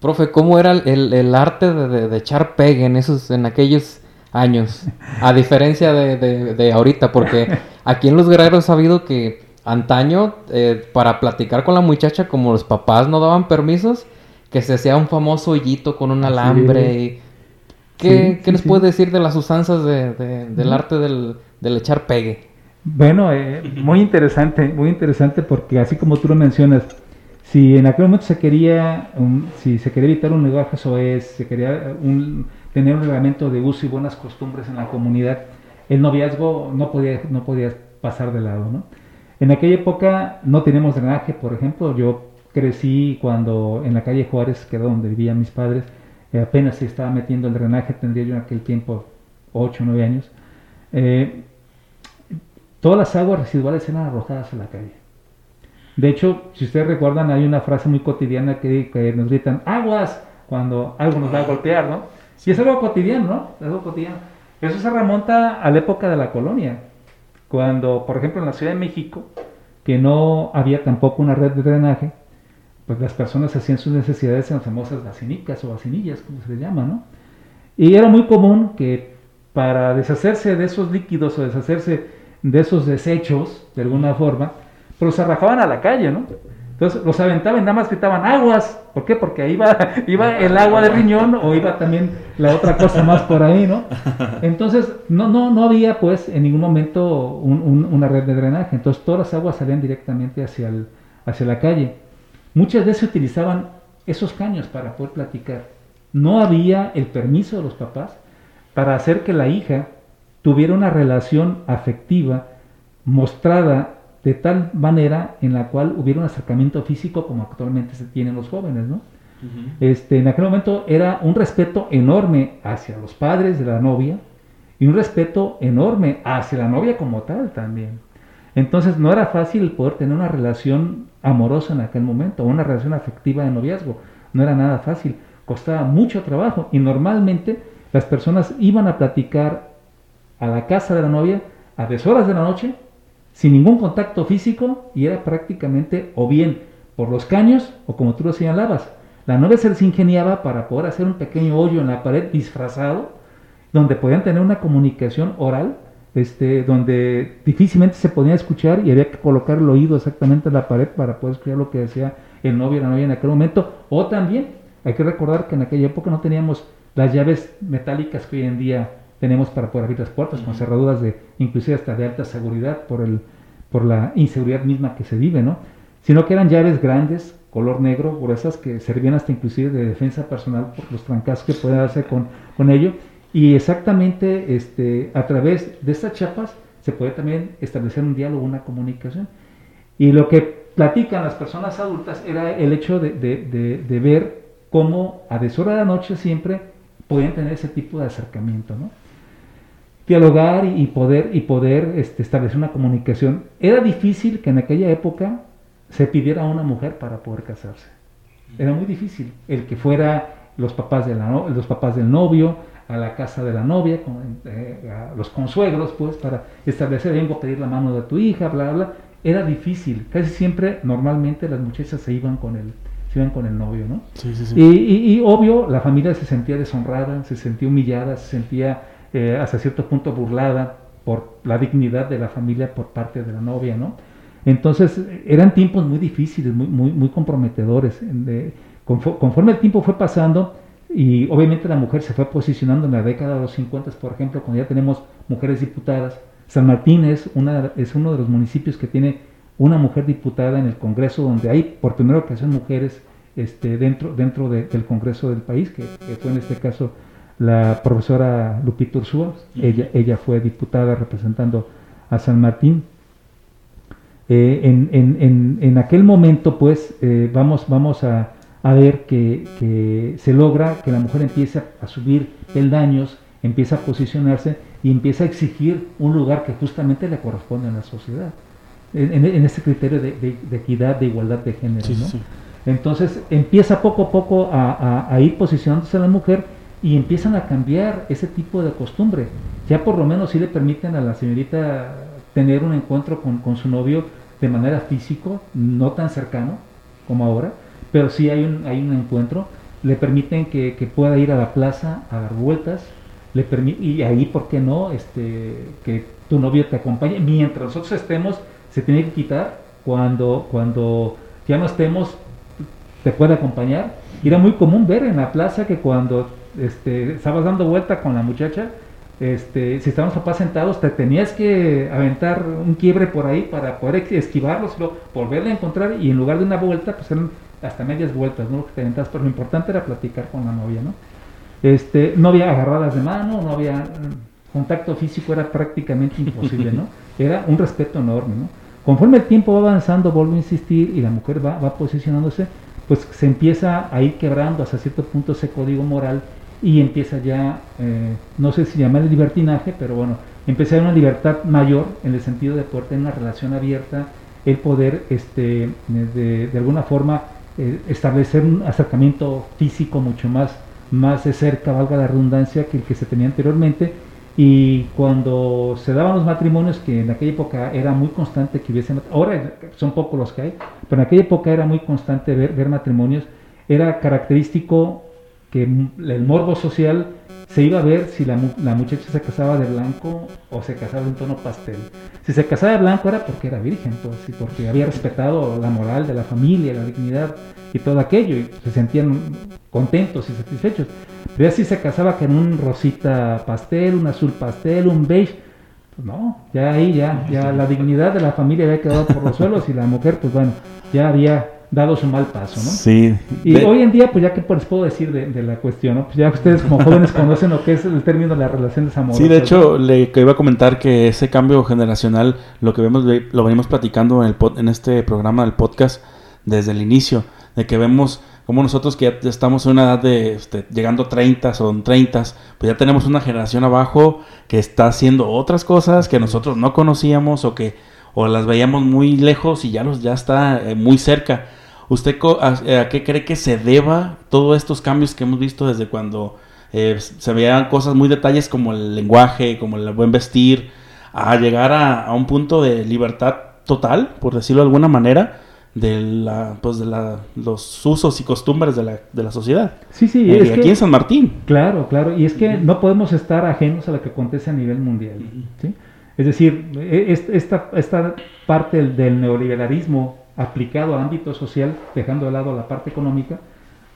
Profe, ¿cómo era el, el arte de, de, echar pegue en, esos, en aquellos años? A diferencia de, de ahorita, porque [laughs] aquí en Los Guerreros ha sabido que antaño, eh, para platicar con la muchacha, como los papás no daban permisos, que se hacía un famoso hoyito con un alambre. ¿Qué, ¿qué nos puede decir de las usanzas del arte del, del echar pegue? Bueno, eh, muy interesante, muy interesante porque así como tú lo mencionas, si en aquel momento se quería, si se quería evitar un lenguaje soez, se quería tener un reglamento de uso y buenas costumbres en la comunidad, el noviazgo no podía, no podía pasar de lado, ¿no? En aquella época no teníamos drenaje, por ejemplo, yo crecí cuando en la calle Juárez, que era donde vivían mis padres, eh, apenas se estaba metiendo el drenaje, tendría yo en aquel tiempo 8 o 9 años. Eh, todas las aguas residuales eran arrojadas a la calle. De hecho, si ustedes recuerdan, hay una frase muy cotidiana que, nos gritan, aguas, cuando algo nos va a golpear, ¿no? Y es algo cotidiano, ¿no? algo cotidiano. Eso se remonta a la época de la colonia, cuando, por ejemplo, en la Ciudad de México, que no había tampoco una red de drenaje, pues las personas hacían sus necesidades en las famosas vacinicas o vacinillas, como se le llama, ¿no? Y era muy común que para deshacerse de esos líquidos o deshacerse de esos desechos, de alguna forma, pues los arrajaban a la calle, ¿no? Entonces los aventaban y nada más gritaban aguas. ¿Por qué? Porque ahí [laughs] iba, el agua de riñón o iba también la otra cosa más por ahí, ¿no? Entonces no, no, no había pues en ningún momento una red de drenaje. Entonces todas las aguas salían directamente hacia, el, hacia la calle. Muchas veces utilizaban esos caños para poder platicar. No había el permiso de los papás para hacer que la hija tuviera una relación afectiva mostrada de tal manera en la cual hubiera un acercamiento físico como actualmente se tienen los jóvenes, ¿no? este, en aquel momento era un respeto enorme hacia los padres de la novia y un respeto enorme hacia la novia como tal también. Entonces no era fácil poder tener una relación amorosa en aquel momento, una relación afectiva de noviazgo. No era nada fácil, costaba mucho trabajo y normalmente las personas iban a platicar a la casa de la novia a deshoras de la noche sin ningún contacto físico y era prácticamente o bien por los caños o como tú lo señalabas. La novia se les ingeniaba para poder hacer un pequeño hoyo en la pared disfrazado donde podían tener una comunicación oral, este, donde difícilmente se podía escuchar y había que colocar el oído exactamente en la pared para poder escuchar lo que decía el novio o la novia en aquel momento. O también hay que recordar que en aquella época no teníamos las llaves metálicas que hoy en día tenemos para poder abrir las puertas, con cerraduras de, inclusive hasta de alta seguridad por, el, por la inseguridad misma que se vive, ¿no? Sino que eran llaves grandes, color negro, gruesas, que servían hasta inclusive de defensa personal por los trancazos que puede darse con, con ello. Y exactamente este, a través de estas chapas se puede también establecer un diálogo, una comunicación. Y lo que platican las personas adultas era el hecho de, de, de, ver cómo a deshora de la noche siempre podían tener ese tipo de acercamiento, ¿no? Dialogar y, poder, y poder este, establecer una comunicación. Era difícil que en aquella época se pidiera a una mujer para poder casarse. Era muy difícil. El que fuera los papás, de la, los papás del novio, a la casa de la novia, con, eh, a los consuegros, pues, para establecer, vengo a pedir la mano de tu hija, bla, bla, Era difícil. Casi siempre, normalmente, las muchachas se iban con el, se iban con el novio, ¿no? Y, y, obvio, la familia se sentía deshonrada, se sentía humillada, se sentía eh, hasta cierto punto burlada por la dignidad de la familia por parte de la novia, ¿no? Entonces eran tiempos muy difíciles, muy, muy, comprometedores. conforme el tiempo fue pasando y obviamente la mujer se fue posicionando en la década de los 50, por ejemplo, cuando ya tenemos mujeres diputadas. San Martín es, una, es uno de los municipios que tiene una mujer diputada en el Congreso, donde hay por primera ocasión mujeres este, dentro, dentro del Congreso del país, que, que fue en este caso la profesora Lupita Ursúa, ella, ella fue diputada representando a San Martín. Eh, en, aquel momento, pues, eh, vamos, vamos a, ver que, se logra que la mujer empiece a subir peldaños, empieza a posicionarse y empieza a exigir un lugar que justamente le corresponde a la sociedad, en, ese criterio de, equidad, de igualdad de género. Entonces empieza poco a poco a, a ir posicionándose la mujer y empiezan a cambiar ese tipo de costumbre. Ya por lo menos sí le permiten a la señorita tener un encuentro con, su novio de manera físico, no tan cercano como ahora, pero sí hay un, hay un encuentro. Le permiten que, pueda ir a la plaza a dar vueltas, le y ahí, ¿por qué no? Este, que tu novio te acompañe. Mientras nosotros estemos, se tiene que quitar. Cuando, cuando ya no estemos, te puede acompañar. Y era muy común ver en la plaza que cuando este, estabas dando vuelta con la muchacha, este, si estaban los papás sentados, te tenías que aventar un quiebre por ahí para poder esquivarlos, volverle a encontrar y en lugar de una vuelta, pues eran hasta medias vueltas, ¿no? Que te aventas, pero lo importante era platicar con la novia, ¿no? Este, no había agarradas de mano, no había mm, contacto físico, era prácticamente imposible, ¿no? [laughs] Era un respeto enorme, ¿no? Conforme el tiempo va avanzando, vuelvo a insistir, y la mujer va, va posicionándose, pues se empieza a ir quebrando hasta cierto punto ese código moral y empieza ya, eh, no sé si llamar el libertinaje, pero bueno, empieza una libertad mayor en el sentido de poder tener una relación abierta, el poder este, de, alguna forma eh, establecer un acercamiento físico mucho más, más de cerca, valga la redundancia, que el que se tenía anteriormente, Y cuando se daban los matrimonios, que en aquella época era muy constante que hubiese, ahora son pocos los que hay, pero en aquella época era muy constante ver, ver matrimonios, era característico que el morbo social se iba a ver si la, la, muchacha se casaba de blanco o se casaba de un tono pastel. Si se casaba de blanco era porque era virgen, pues, y porque había respetado la moral de la familia, la dignidad y todo aquello, y se sentían contentos y satisfechos. Pero si se casaba con un rosita pastel, un azul pastel, un beige, pues no, ya ahí ya, ya la dignidad de la familia había quedado por los suelos y la mujer, pues bueno, ya había dado su mal paso, ¿no? Sí. Y hoy en día, pues ya que les puedo decir de, la cuestión, ¿no? Pues ya ustedes como jóvenes [laughs] conocen lo que es el término de las relaciones amorosas. Sí, de hecho, le iba a comentar que ese cambio generacional, lo que vemos, lo venimos platicando en, el, en este programa del podcast desde el inicio, de que vemos como nosotros que ya estamos en una edad de este, llegando a 30 o 30, pues ya tenemos una generación abajo que está haciendo otras cosas que nosotros no conocíamos o que o las veíamos muy lejos y ya los ya está eh, muy cerca. ¿Usted eh, a, qué cree que se deba todos estos cambios que hemos visto desde cuando eh, se veían cosas muy detalles como el lenguaje, como el buen vestir, a llegar a, un punto de libertad total, por decirlo de alguna manera, de, la, pues de la, los usos y costumbres de la, de la sociedad? Sí, sí, eh, aquí en San Martín. Claro, claro, y es que no podemos estar ajenos a lo que acontece a nivel mundial. Es decir, e, esta, esta parte del neoliberalismo aplicado al ámbito social, dejando de lado la parte económica,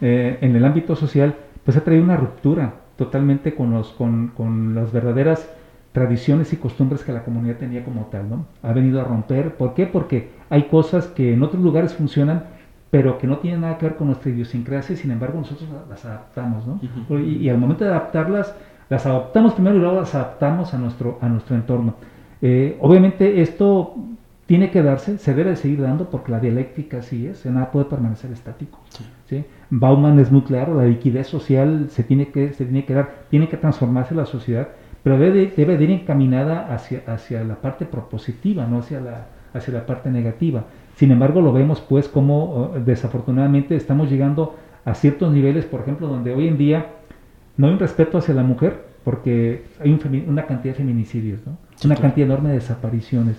eh, en el ámbito social, pues ha traído una ruptura totalmente con, los, con, con, las verdaderas tradiciones y costumbres que la comunidad tenía como tal, ¿no? Ha venido a romper, ¿por qué? Porque hay cosas que en otros lugares funcionan, pero que no tienen nada que ver con nuestra idiosincrasia, sin embargo nosotros las adaptamos, ¿no? y, al momento de adaptarlas, las adaptamos primero y luego las adaptamos a nuestro, a nuestro entorno. Eh, obviamente esto tiene que darse, se debe seguir dando porque la dialéctica así es, nada puede permanecer estático. Sí. Bauman es muy claro, la liquidez social se tiene que, se tiene que dar, tiene que transformarse la sociedad, pero debe, debe de ir encaminada hacia, hacia la parte propositiva, no hacia la, hacia la parte negativa. Sin embargo, lo vemos pues como oh, desafortunadamente estamos llegando a ciertos niveles, por ejemplo, donde hoy en día no hay un respeto hacia la mujer, porque hay una cantidad de feminicidios, ¿no? una cantidad enorme de desapariciones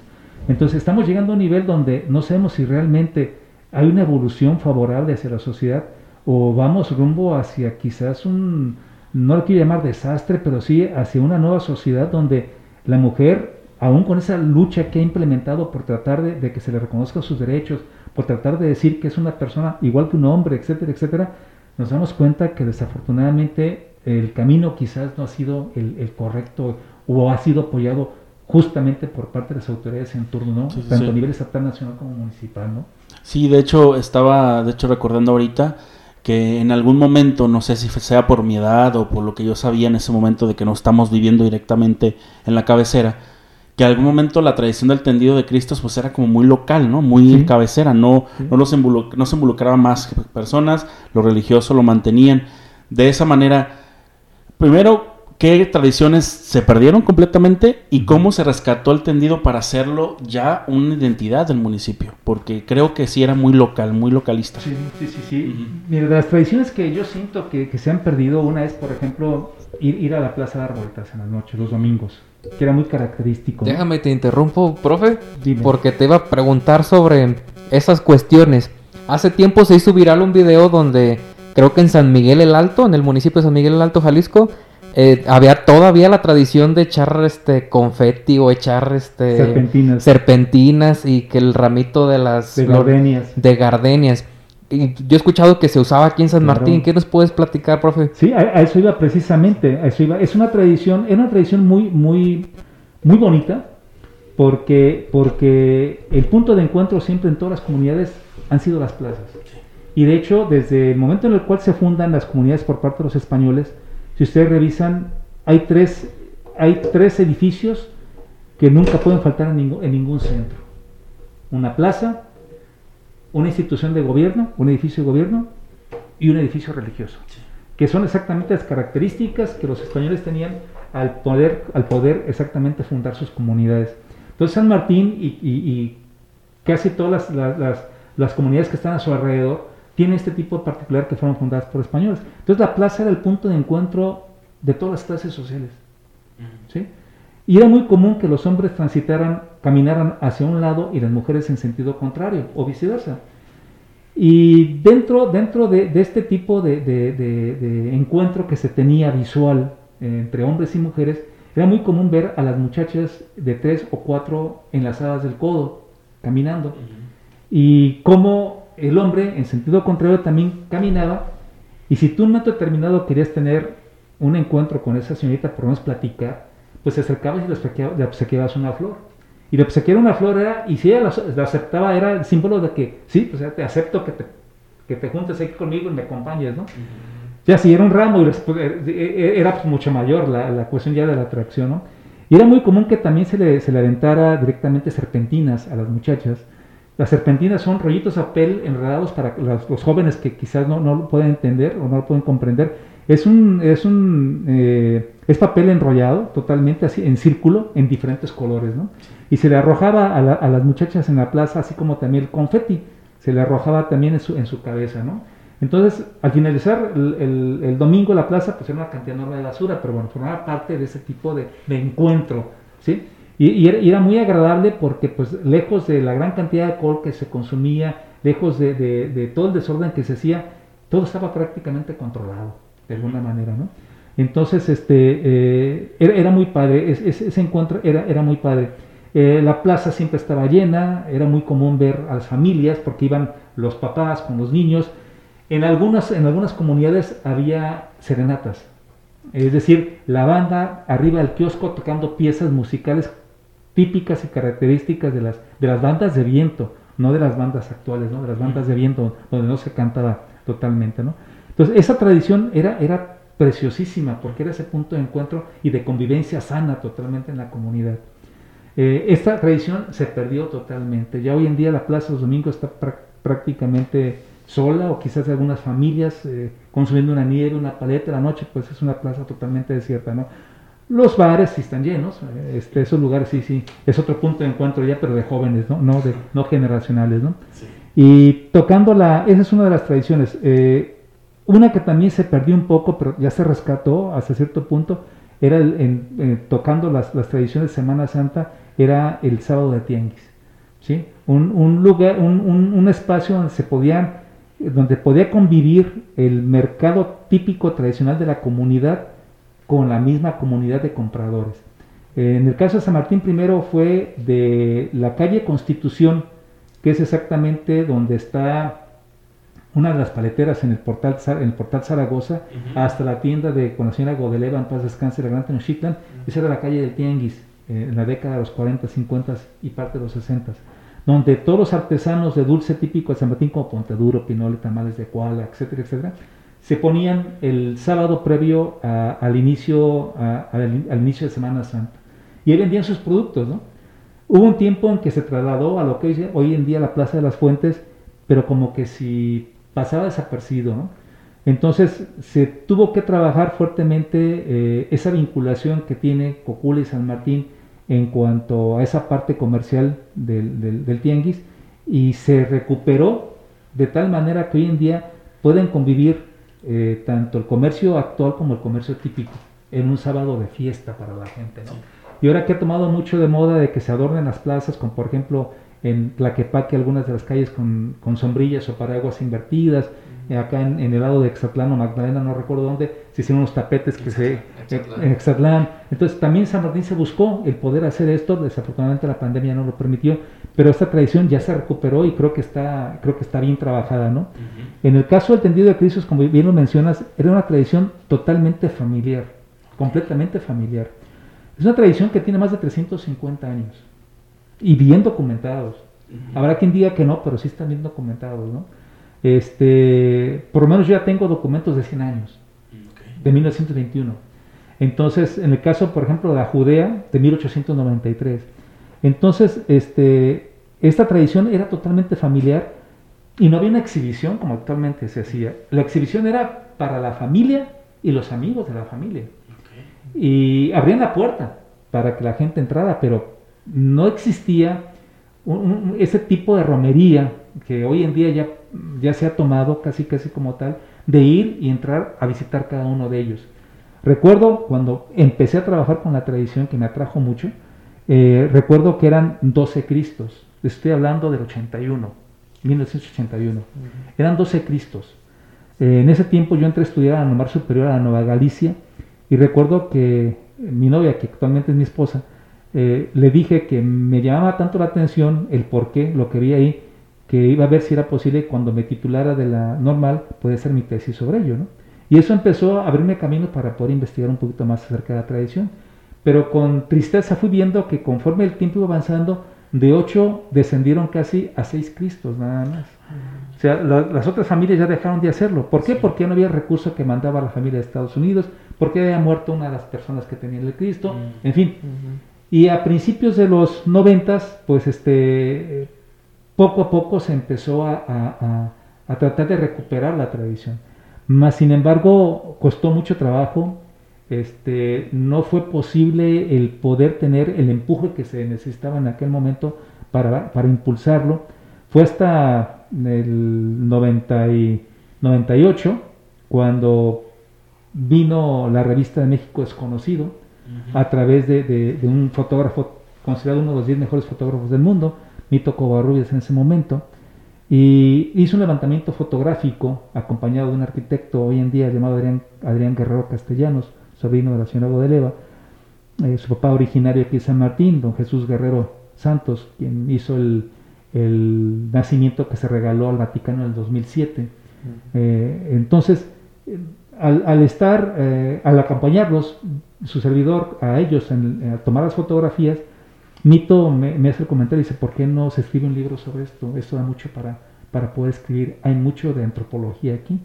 entonces estamos llegando a un nivel donde no sabemos si realmente hay una evolución favorable hacia la sociedad o vamos rumbo hacia quizás un, no lo quiero llamar desastre, pero sí hacia una nueva sociedad donde la mujer, aún con esa lucha que ha implementado por tratar de, que se le reconozcan sus derechos, por tratar de decir que es una persona igual que un hombre, etcétera, etcétera, nos damos cuenta que desafortunadamente el camino quizás no ha sido el, el correcto o ha sido apoyado justamente por parte de las autoridades en turno, tanto a nivel estatal, nacional como municipal, ¿no? Sí, de hecho, estaba, de hecho, recordando ahorita que en algún momento, no sé si sea por mi edad o por lo que yo sabía en ese momento de que no estamos viviendo directamente en la cabecera, que en algún momento la tradición del tendido de Cristo pues era como muy local, ¿no? Muy cabecera, no, no, los no se involucraba más personas, lo religioso lo mantenían. De esa manera, primero qué tradiciones se perdieron completamente y cómo se rescató el tendido para hacerlo ya una identidad del municipio, porque creo que sí era muy local, muy localista. Sí, sí, sí. sí. Mira, las tradiciones que yo siento que, se han perdido, una es, por ejemplo, ir, ir a la Plaza de Vueltas en las noches, los domingos, que era muy característico. Déjame, te interrumpo, profe, porque te iba a preguntar sobre esas cuestiones. Hace tiempo se hizo viral un video donde creo que en San Miguel el Alto, en el municipio de San Miguel el Alto, Jalisco, eh, había todavía la tradición de echar este confeti o echar este serpentinas, serpentinas y que el ramito de las de gardenias. De gardenias. Y yo he escuchado que se usaba aquí en San Martín. ¿Qué nos puedes platicar, profe? Sí, a, eso iba precisamente. A eso iba. Es una tradición, es una tradición muy, muy, muy bonita, porque, porque el punto de encuentro siempre en todas las comunidades han sido las plazas. Y de hecho, desde el momento en el cual se fundan las comunidades por parte de los españoles, si ustedes revisan, hay tres, hay tres edificios que nunca pueden faltar en, ningún, en ningún centro. Una plaza, una institución de gobierno, un edificio de gobierno y un edificio religioso, que son exactamente las características que los españoles tenían al poder, al poder exactamente fundar sus comunidades. Entonces San Martín y, casi todas las, las comunidades que están a su alrededor tiene este tipo particular que fueron fundadas por españoles. Entonces la plaza era el punto de encuentro de todas las clases sociales. ¿sí? Y era muy común que los hombres transitaran, caminaran hacia un lado y las mujeres en sentido contrario, o viceversa. Y dentro, dentro de, este tipo de, encuentro que se tenía visual entre hombres y mujeres, era muy común ver a las muchachas de tres o cuatro enlazadas del codo, caminando, y cómo el hombre en sentido contrario también caminaba, y si tú en un momento determinado querías tener un encuentro con esa señorita, por no menos platicar, pues te acercabas y le obsequiabas una flor. Y le obsequiar una flor era, y si ella la, aceptaba, era el símbolo de que, sí, pues ya te acepto que te, que te juntes aquí conmigo y me acompañes, ¿no? Ya si era un ramo, pues, eh, eh, era pues, mucho mayor la, la, cuestión ya de la atracción, ¿no? Y era muy común que también se le, se le aventara directamente serpentinas a las muchachas. Las serpentinas son rollitos de papel enredados para los, los jóvenes que quizás no, no, lo pueden entender o no lo pueden comprender. Es un, es un eh, es papel enrollado totalmente así en círculo en diferentes colores, ¿no? Y se le arrojaba a, las muchachas en la plaza, así como también el confeti, se le arrojaba también en su, en su cabeza, ¿no? Entonces, al finalizar el, el, domingo la plaza, pues era una cantidad enorme de basura, pero bueno, formaba parte de ese tipo de, de encuentro, ¿sí? Y, era muy agradable porque, pues, lejos de la gran cantidad de alcohol que se consumía, lejos de, de, todo el desorden que se hacía, todo estaba prácticamente controlado, de alguna manera, ¿no? Entonces, este, eh, era, muy padre, ese, encuentro era, era muy padre. Eh, la plaza siempre estaba llena, era muy común ver a las familias porque iban los papás con los niños. En algunas, en algunas comunidades había serenatas, es decir, la banda arriba del kiosco tocando piezas musicales típicas y características de las, de las bandas de viento, no de las bandas actuales, ¿no? de las bandas de viento donde no se cantaba totalmente. ¿no? Entonces, esa tradición era, era preciosísima porque era ese punto de encuentro y de convivencia sana totalmente en la comunidad. Eh, esta tradición se perdió totalmente. Ya hoy en día la Plaza de los Domingos está prácticamente sola o quizás algunas familias eh, consumiendo una nieve, una paleta la noche, pues es una plaza totalmente desierta, ¿no? Los bares sí están llenos, eh, este, esos lugares sí, sí, es otro punto de encuentro ya, pero de jóvenes, ¿no? No, de, no generacionales, ¿no? Y tocando la, esa es una de las tradiciones. Una que también se perdió un poco, pero ya se rescató hasta cierto punto, era en, tocando las, tradiciones de Semana Santa, era el sábado de tianguis. ¿sí? Un, lugar, un, espacio donde se podían, donde podía convivir el mercado típico tradicional de la comunidad con la misma comunidad de compradores. En el caso de San Martín I fue de la calle Constitución, que es exactamente donde está una de las paleteras en el portal, en el portal Zaragoza, hasta la tienda de con la señora Godeleva, en paz descanse, la gran Tenochtitlan, esa era la calle del Tianguis, eh, en la década de los 40, 50 y parte de los 60, donde todos los artesanos de dulce típico de San Martín, como Ponteduro, Pinole, tamales de Koala, etcétera, etcétera, se ponían el sábado previo al, inicio, al, inicio de Semana Santa. Y ahí vendían sus productos, ¿no? Hubo un tiempo en que se trasladó a lo que es hoy en día la Plaza de las Fuentes, pero como que si pasaba desapercibido. ¿no? Entonces se tuvo que trabajar fuertemente eh, esa vinculación que tiene Cocula y San Martín en cuanto a esa parte comercial del, tianguis y se recuperó de tal manera que hoy en día pueden convivir eh, tanto el comercio actual como el comercio típico en un sábado de fiesta para la gente. ¿no? Y ahora que ha tomado mucho de moda de que se adornen las plazas con, por ejemplo, en Tlaquepaque algunas de las calles con, con sombrillas o paraguas invertidas, acá en, el lado de Exatlán o Magdalena, no recuerdo dónde, se hicieron unos tapetes que se... En Exatlán. Entonces también San Martín se buscó el poder hacer esto, desafortunadamente la pandemia no lo permitió, pero esta tradición ya se recuperó y creo que está, creo que está bien trabajada, ¿no? En el caso del tendido de Cristo, como bien lo mencionas, era una tradición totalmente familiar, completamente familiar. Es una tradición que tiene más de 350 años y bien documentados. Habrá quien diga que no, pero sí están bien documentados, ¿no? Este, por lo menos yo ya tengo documentos de 100 años, de 1921. Entonces, en el caso, por ejemplo, de la Judea, de 1893. Entonces, este, esta tradición era totalmente familiar y no había una exhibición como actualmente se hacía. La exhibición era para la familia y los amigos de la familia. Y abrían la puerta para que la gente entrara, pero no existía ese tipo de romería que hoy en día ya, ya se ha tomado casi casi como tal, de ir y entrar a visitar cada uno de ellos. Recuerdo cuando empecé a trabajar con la tradición, que me atrajo mucho, eh, recuerdo que eran 12 Cristos. Estoy hablando del 81, 1981. Eran 12 Cristos. Eh, en ese tiempo yo entré a estudiar a la Normal Superior a la Nueva Galicia y recuerdo que mi novia, que actualmente es mi esposa, eh, le dije que me llamaba tanto la atención el por qué, lo que vi ahí, que iba a ver si era posible cuando me titulara de la normal poder hacer mi tesis sobre ello. ¿no? Y eso empezó a abrirme camino para poder investigar un poquito más acerca de la tradición. Pero con tristeza fui viendo que conforme el tiempo iba avanzando, de ocho descendieron casi a seis Cristos nada más. O sea, las otras familias ya dejaron de hacerlo. ¿Por qué? Porque no había recurso que mandaba la familia de Estados Unidos, porque había muerto una de las personas que tenían el Cristo, en fin. Y a principios de los noventas, pues este, poco a poco se empezó a, a tratar de recuperar la tradición. Mas, sin embargo, costó mucho trabajo, este, no fue posible el poder tener el empuje que se necesitaba en aquel momento para, para impulsarlo. Fue hasta el 90 y 98 cuando vino la revista de México Desconocido a través de, un fotógrafo considerado uno de los 10 mejores fotógrafos del mundo, Mito Covarrubias en ese momento, y hizo un levantamiento fotográfico acompañado de un arquitecto hoy en día llamado Adrián, Adrián Guerrero Castellanos, sobrino de la señora Godeleva, eh, su papá originario aquí de San Martín, don Jesús Guerrero Santos, quien hizo el, nacimiento que se regaló al Vaticano en el 2007. Eh, entonces, al, estar, eh, al acompañarlos, su servidor, a ellos, a tomar las fotografías, Mito me, hace el comentario y dice, ¿por qué no se escribe un libro sobre esto? Esto da mucho para, para poder escribir. Hay mucho de antropología aquí.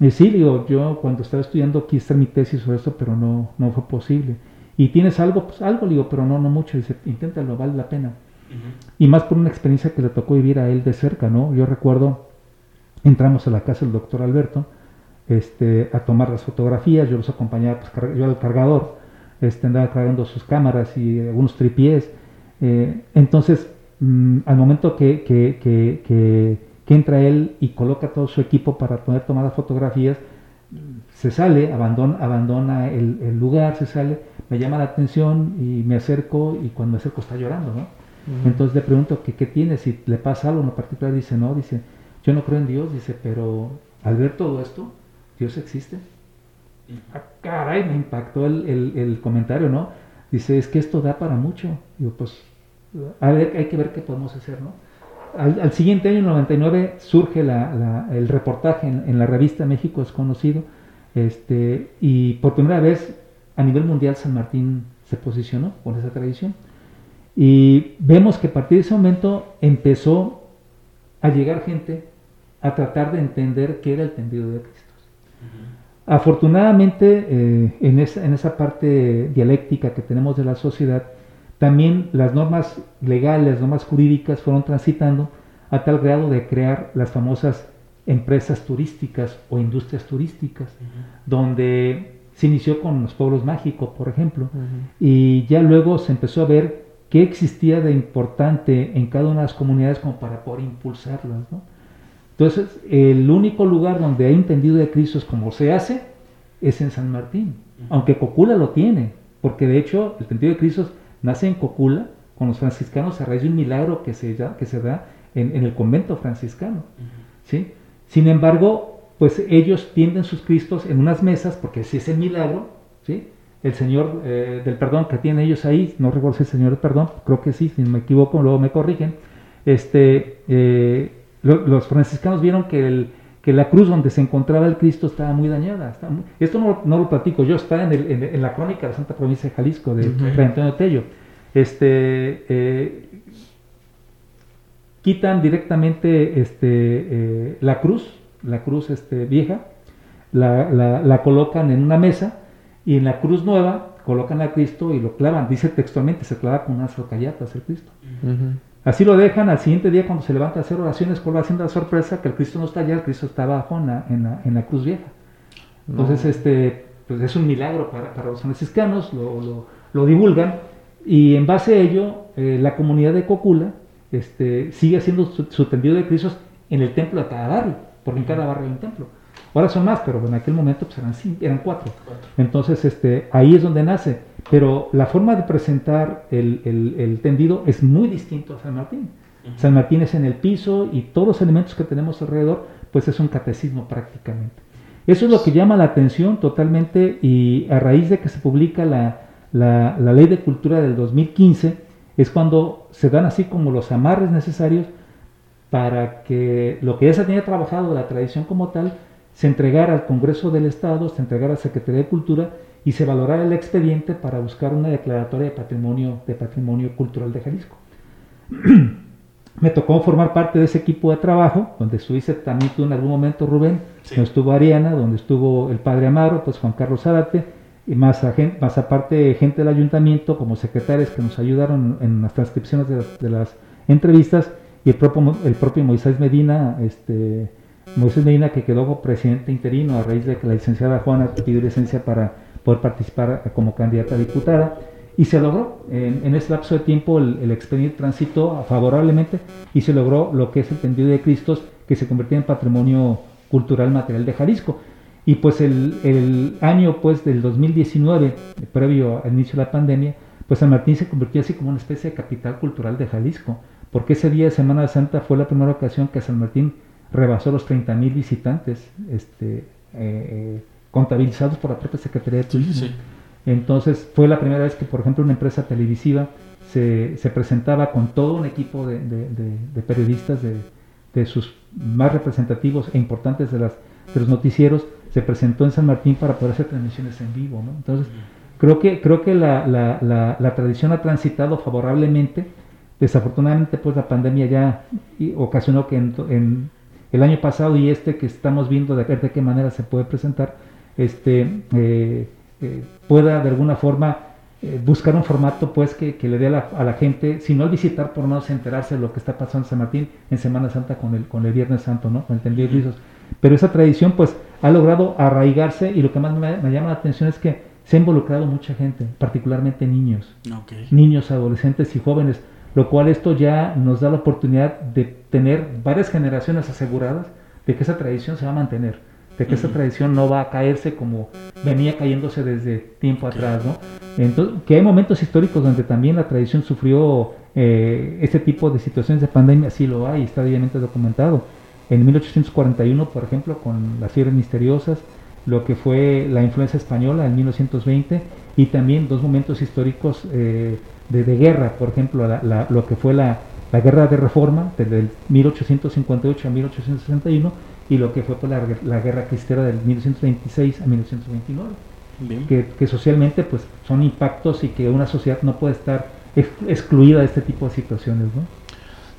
Y sí, digo, yo cuando estaba estudiando quise hacer mi tesis sobre esto, pero no, no fue posible. ¿Y tienes algo? Pues algo, digo, pero no, no mucho. Dice, inténtalo, vale la pena. Y más por una experiencia que le tocó vivir a él de cerca, ¿no? Yo recuerdo, entramos a la casa del doctor Alberto este, a tomar las fotografías, yo los acompañaba, pues, yo al cargador, este, andaba cargando sus cámaras y algunos tripiés. Eh, entonces, mm, al momento que, que, que, que, entra él y coloca todo su equipo para poder tomar las fotografías, se sale, abandona, abandona el, lugar, se sale, me llama la atención y me acerco y cuando me acerco está llorando, ¿no? Entonces le pregunto que qué tiene, si le pasa algo en particular, dice, no, dice, yo no creo en Dios, dice, pero al ver todo esto, Dios existe. Ah, caray, me impactó el, comentario, ¿no? Dice, es que esto da para mucho. Digo, pues, a ver, hay que ver qué podemos hacer, ¿no? Al, siguiente año, en 99, surge el reportaje en, la revista México es conocido, este, y por primera vez a nivel mundial San Martín se posicionó con esa tradición. Y vemos que a partir de ese momento empezó a llegar gente a tratar de entender qué era el tendido de Cristo. Afortunadamente, eh, en, esa, en, esa, parte dialéctica que tenemos de la sociedad, también las normas legales, las normas jurídicas fueron transitando a tal grado de crear las famosas empresas turísticas o industrias turísticas, donde se inició con los pueblos mágicos, por ejemplo, y ya luego se empezó a ver qué existía de importante en cada una de las comunidades como para poder impulsarlas. ¿no? Entonces, el único lugar donde hay entendido de Cristo es como se hace, es en San Martín. Aunque Cocula lo tiene, porque de hecho el entendido de Cristo nace en Cocula con los franciscanos a raíz de un milagro que se, da, que se da en, el convento franciscano. ¿sí? Sin embargo, pues ellos tienden sus Cristos en unas mesas, porque si es el milagro, ¿sí? el Señor eh, del perdón que tienen ellos ahí, no recuerdo si el Señor del perdón, creo que sí, si me equivoco, luego me corrigen, este, eh, los franciscanos vieron que, el, que la cruz donde se encontraba el Cristo estaba muy dañada. esto no, lo platico yo, está en, la crónica de la Santa Provincia de Jalisco de okay. Antonio Tello. Este, eh, quitan directamente este, eh, la cruz, la cruz este, vieja, la, la, colocan en una mesa y en la cruz nueva colocan a Cristo y lo clavan. Dice textualmente, se clava con unas rocallatas el Cristo. Así lo dejan al siguiente día cuando se levanta a hacer oraciones, por va haciendo la sorpresa que el Cristo no está allá, el Cristo está abajo en la, en la, cruz vieja. Entonces, este, pues es un milagro para, para los franciscanos, lo, lo, divulgan y en base a ello, eh, la comunidad de Cocula este, sigue haciendo su, tendido de Cristo en el templo de cada barrio, porque en cada barrio hay un templo. Ahora son más, pero en aquel momento pues eran, eran cuatro. Entonces este, ahí es donde nace. Pero la forma de presentar el, el, tendido es muy distinto a San Martín. San Martín es en el piso y todos los elementos que tenemos alrededor, pues es un catecismo prácticamente. Eso es lo que llama la atención totalmente y a raíz de que se publica la, la, la ley de cultura del 2015, es cuando se dan así como los amarres necesarios para que lo que ya se tenía trabajado, la tradición como tal, se entregara al Congreso del Estado, se entregara a la Secretaría de Cultura y se valorara el expediente para buscar una declaratoria de patrimonio, de patrimonio cultural de Jalisco. [clears throat] Me tocó formar parte de ese equipo de trabajo, donde estuviste también tú en algún momento, Rubén, donde estuvo Ariana, donde estuvo el padre Amaro, pues Juan Carlos Zárate, y más, más aparte gente del ayuntamiento como secretarios que nos ayudaron en las transcripciones de las, entrevistas y el propio, el propio Moisés Medina, este, Moisés Medina que quedó presidente interino a raíz de que la licenciada Juana pidió licencia para poder participar como candidata a diputada y se logró. En, en ese lapso de tiempo el, expediente transitó favorablemente y se logró lo que es el tendido de Cristos que se convirtió en patrimonio cultural material de Jalisco. Y pues el, el, año pues del 2019, previo al inicio de la pandemia, pues San Martín se convirtió así como una especie de capital cultural de Jalisco, porque ese día de Semana Santa fue la primera ocasión que San Martín rebasó los 30.000 visitantes este, eh, eh, contabilizados por la propia Secretaría de Turismo. Entonces fue la primera vez que, por ejemplo, una empresa televisiva se, se presentaba con todo un equipo de, de, de periodistas de, sus más representativos e importantes de, las, de los noticieros se presentó en San Martín para poder hacer transmisiones en vivo. ¿no? Entonces, creo que, creo que la, la, la, tradición ha transitado favorablemente. Desafortunadamente, pues la pandemia ya ocasionó que en, el año pasado y este que estamos viendo de, de qué manera se puede presentar, este, eh, eh, pueda de alguna forma eh, buscar un formato pues que, que le dé a la, a la, gente, si no al visitar, por no enterarse de lo que está pasando en San Martín en Semana Santa con el, con el Viernes Santo, ¿no? con el tendido de Pero esa tradición pues ha logrado arraigarse y lo que más me, llama la atención es que se ha involucrado mucha gente, particularmente niños, niños, adolescentes y jóvenes, lo cual esto ya nos da la oportunidad de tener varias generaciones aseguradas de que esa tradición se va a mantener, de que esa tradición no va a caerse como venía cayéndose desde tiempo atrás, ¿no? Entonces, que hay momentos históricos donde también la tradición sufrió eh, este tipo de situaciones de pandemia, sí lo hay, está debidamente documentado. En 1841, por ejemplo, con las fiebres misteriosas, lo que fue la influencia española en 1920 y también dos momentos históricos eh, de, guerra, por ejemplo, lo que fue la, guerra de reforma desde 1858 a 1861 y lo que fue pues, la, guerra cristera del 1926 a 1929. Que, que, socialmente pues son impactos y que una sociedad no puede estar excluida de este tipo de situaciones. ¿no?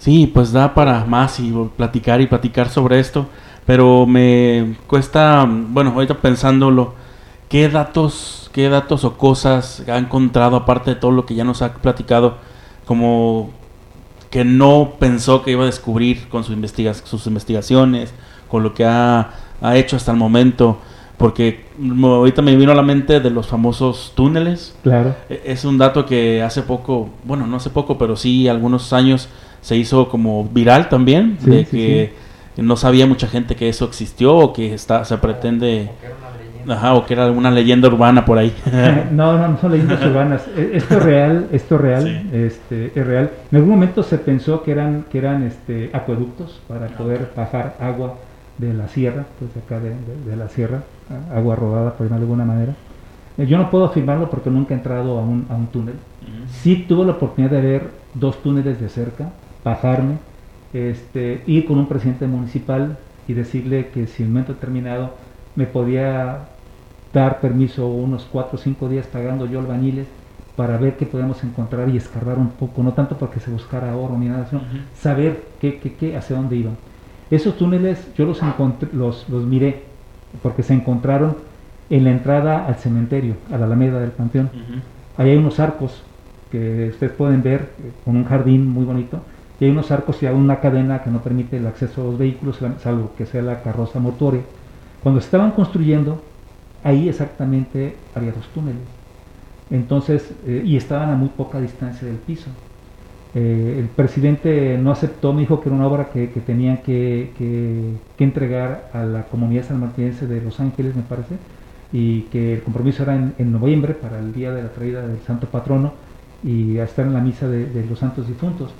Sí, pues da para más y platicar y platicar sobre esto, pero me cuesta, bueno, ahorita pensándolo, ¿qué datos, qué datos o cosas ha encontrado aparte de todo lo que ya nos ha platicado, como que no pensó que iba a descubrir con sus, sus investigaciones, con lo que ha, ha hecho hasta el momento? porque ahorita me vino a la mente de los famosos túneles. Claro. E, es un dato que hace poco, bueno, no hace poco, pero sí algunos años se hizo como viral también, de que no sabía mucha gente que eso existió o que está, se pretende... Ajá, o que era alguna leyenda urbana por ahí. [laughs] no, no, no son leyendas [laughs] urbanas. E, esto es real, esto es real, este, es real. En algún momento se pensó que eran, que eran este, acueductos para poder bajar agua de la sierra, pues de acá de, la sierra, agua rodada por de alguna manera. Eh, yo no puedo afirmarlo porque nunca he entrado a un, a un túnel. Sí tuve la oportunidad de ver dos túneles de cerca, bajarme, este, ir con un presidente municipal y decirle que si en un momento determinado me podía dar permiso unos cuatro o cinco días pagando yo albañiles para ver qué podemos encontrar y escarbar un poco, no tanto porque se buscara oro ni nada, sino saber qué, qué, qué, hacia dónde iban. Esos túneles yo los, encontré, los, los miré porque se encontraron en la entrada al cementerio, a la Alameda del Panteón. Ahí hay unos arcos que ustedes pueden ver eh, con un jardín muy bonito y hay unos arcos y hay una cadena que no permite el acceso a los vehículos, salvo que sea la carroza motoria. Cuando se estaban construyendo, ahí exactamente había dos túneles. Entonces, eh, y estaban a muy poca distancia del piso. Eh, el presidente no aceptó, me dijo que era una obra que, que tenían que, entregar a la comunidad sanmartinense de Los Ángeles, me parece, y que el compromiso era en, noviembre para el día de la traída del santo patrono y a estar en la misa de, de los santos difuntos.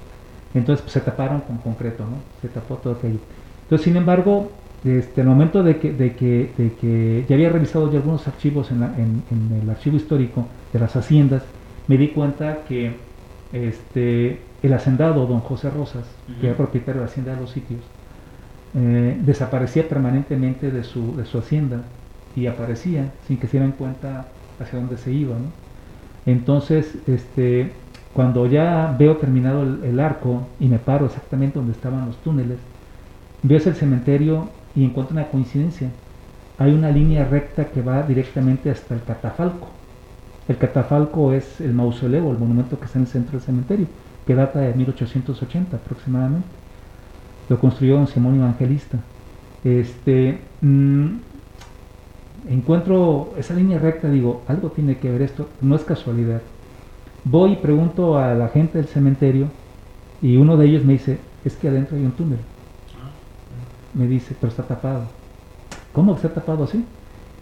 Entonces pues, se taparon con concreto, ¿no? Se tapó todo aquello. Entonces, sin embargo, este, el momento de que, de, que, de que ya había revisado ya algunos archivos en, la, en, en el archivo histórico de las haciendas, me di cuenta que este, el hacendado don José Rosas, uh -huh. que era propietario de la hacienda de los sitios, eh, desaparecía permanentemente de su, de su hacienda y aparecía sin que se dieran cuenta hacia dónde se iba. ¿no? Entonces, este, cuando ya veo terminado el, el, arco y me paro exactamente donde estaban los túneles, veo el cementerio y encuentro una coincidencia. Hay una línea recta que va directamente hasta el catafalco. El catafalco es el mausoleo, el monumento que está en el centro del cementerio, que data de 1880 aproximadamente. Lo construyó don Simón Evangelista. Este, mmm, encuentro esa línea recta, digo, algo tiene que ver esto, no es casualidad. Voy y pregunto a la gente del cementerio y uno de ellos me dice, es que adentro hay un túnel. Me dice, pero está tapado. ¿Cómo que está tapado así?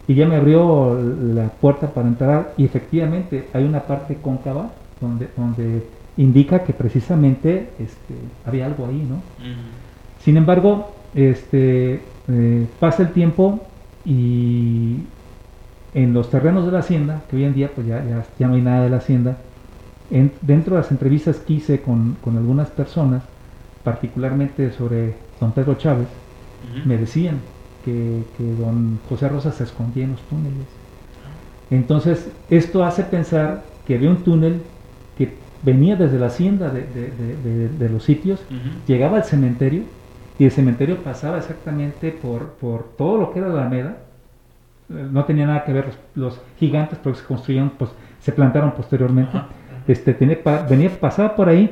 Y ya me abrió la puerta para entrar y efectivamente hay una parte cóncava donde, donde indica que precisamente este, había algo ahí, ¿no? Uh -huh. Sin embargo, este, eh, pasa el tiempo y en los terrenos de la hacienda, que hoy en día pues ya, ya, ya no hay nada de la hacienda, en, dentro de las entrevistas que hice con, con algunas personas, particularmente sobre don Pedro Chávez, uh -huh. me decían que, que, don José Rosa se escondía en los túneles. Entonces, esto hace pensar que había un túnel que venía desde la hacienda de, de, de, de los sitios, uh -huh. llegaba al cementerio y el cementerio pasaba exactamente por, por todo lo que era la Alameda. No tenía nada que ver los, los gigantes porque se construyeron, pues se plantaron posteriormente. Uh -huh. este, tenía, venía, pasaba por ahí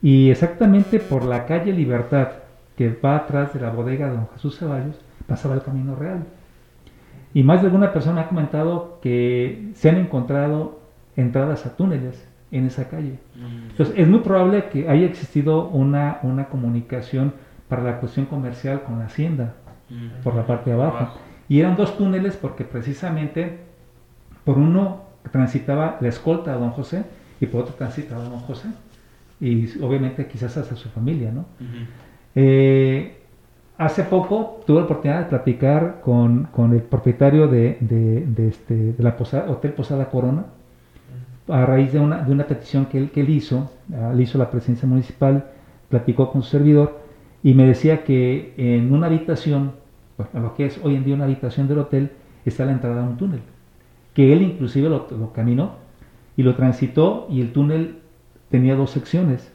y exactamente por la calle Libertad que va atrás de la bodega de don Jesús Ceballos, pasaba el camino real. Y más de alguna persona ha comentado que se han encontrado entradas a túneles en esa calle. Mm. Entonces es muy probable que haya existido una, una comunicación para la cuestión comercial con la hacienda, mm. por la parte de abajo. Y eran dos túneles porque precisamente por uno transitaba la escolta a don José y por otro transitaba a don José. Y obviamente quizás hacia su familia, ¿no? Uh -huh. eh, hace poco tuve la oportunidad de platicar con, con el propietario de, de, este, la Hotel Posada Corona a raíz de una, de una petición que él, que él hizo, uh, le hizo la presidencia municipal, platicó con su servidor y me decía que en una habitación, bueno, lo que es hoy en día una habitación del hotel, está la entrada a un túnel, que él inclusive lo, lo caminó y lo transitó y el túnel tenía dos secciones,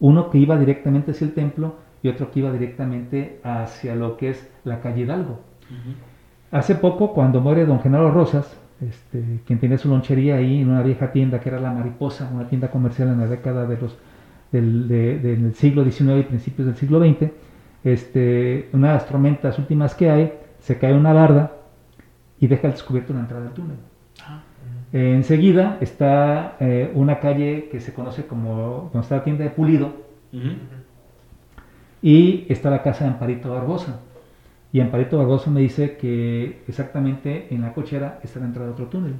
uno que iba directamente hacia el templo y otro que iba directamente hacia lo que es la calle Hidalgo. Uh -huh. Hace poco, cuando muere don Genaro Rosas, este, quien tenía su lonchería ahí en una vieja tienda que era La Mariposa, una tienda comercial en la década de los, del, de, de, del siglo XIX y principios del siglo XX, este, una de las tormentas últimas que hay, se cae una barda y deja al descubierto una entrada del túnel. Uh -huh. eh, enseguida está eh, una calle que se conoce como, donde está la tienda de Pulido, uh -huh y está la casa de Amparito Barbosa. Y Amparito Barbosa me dice que exactamente en la cochera está la entrada de otro túnel.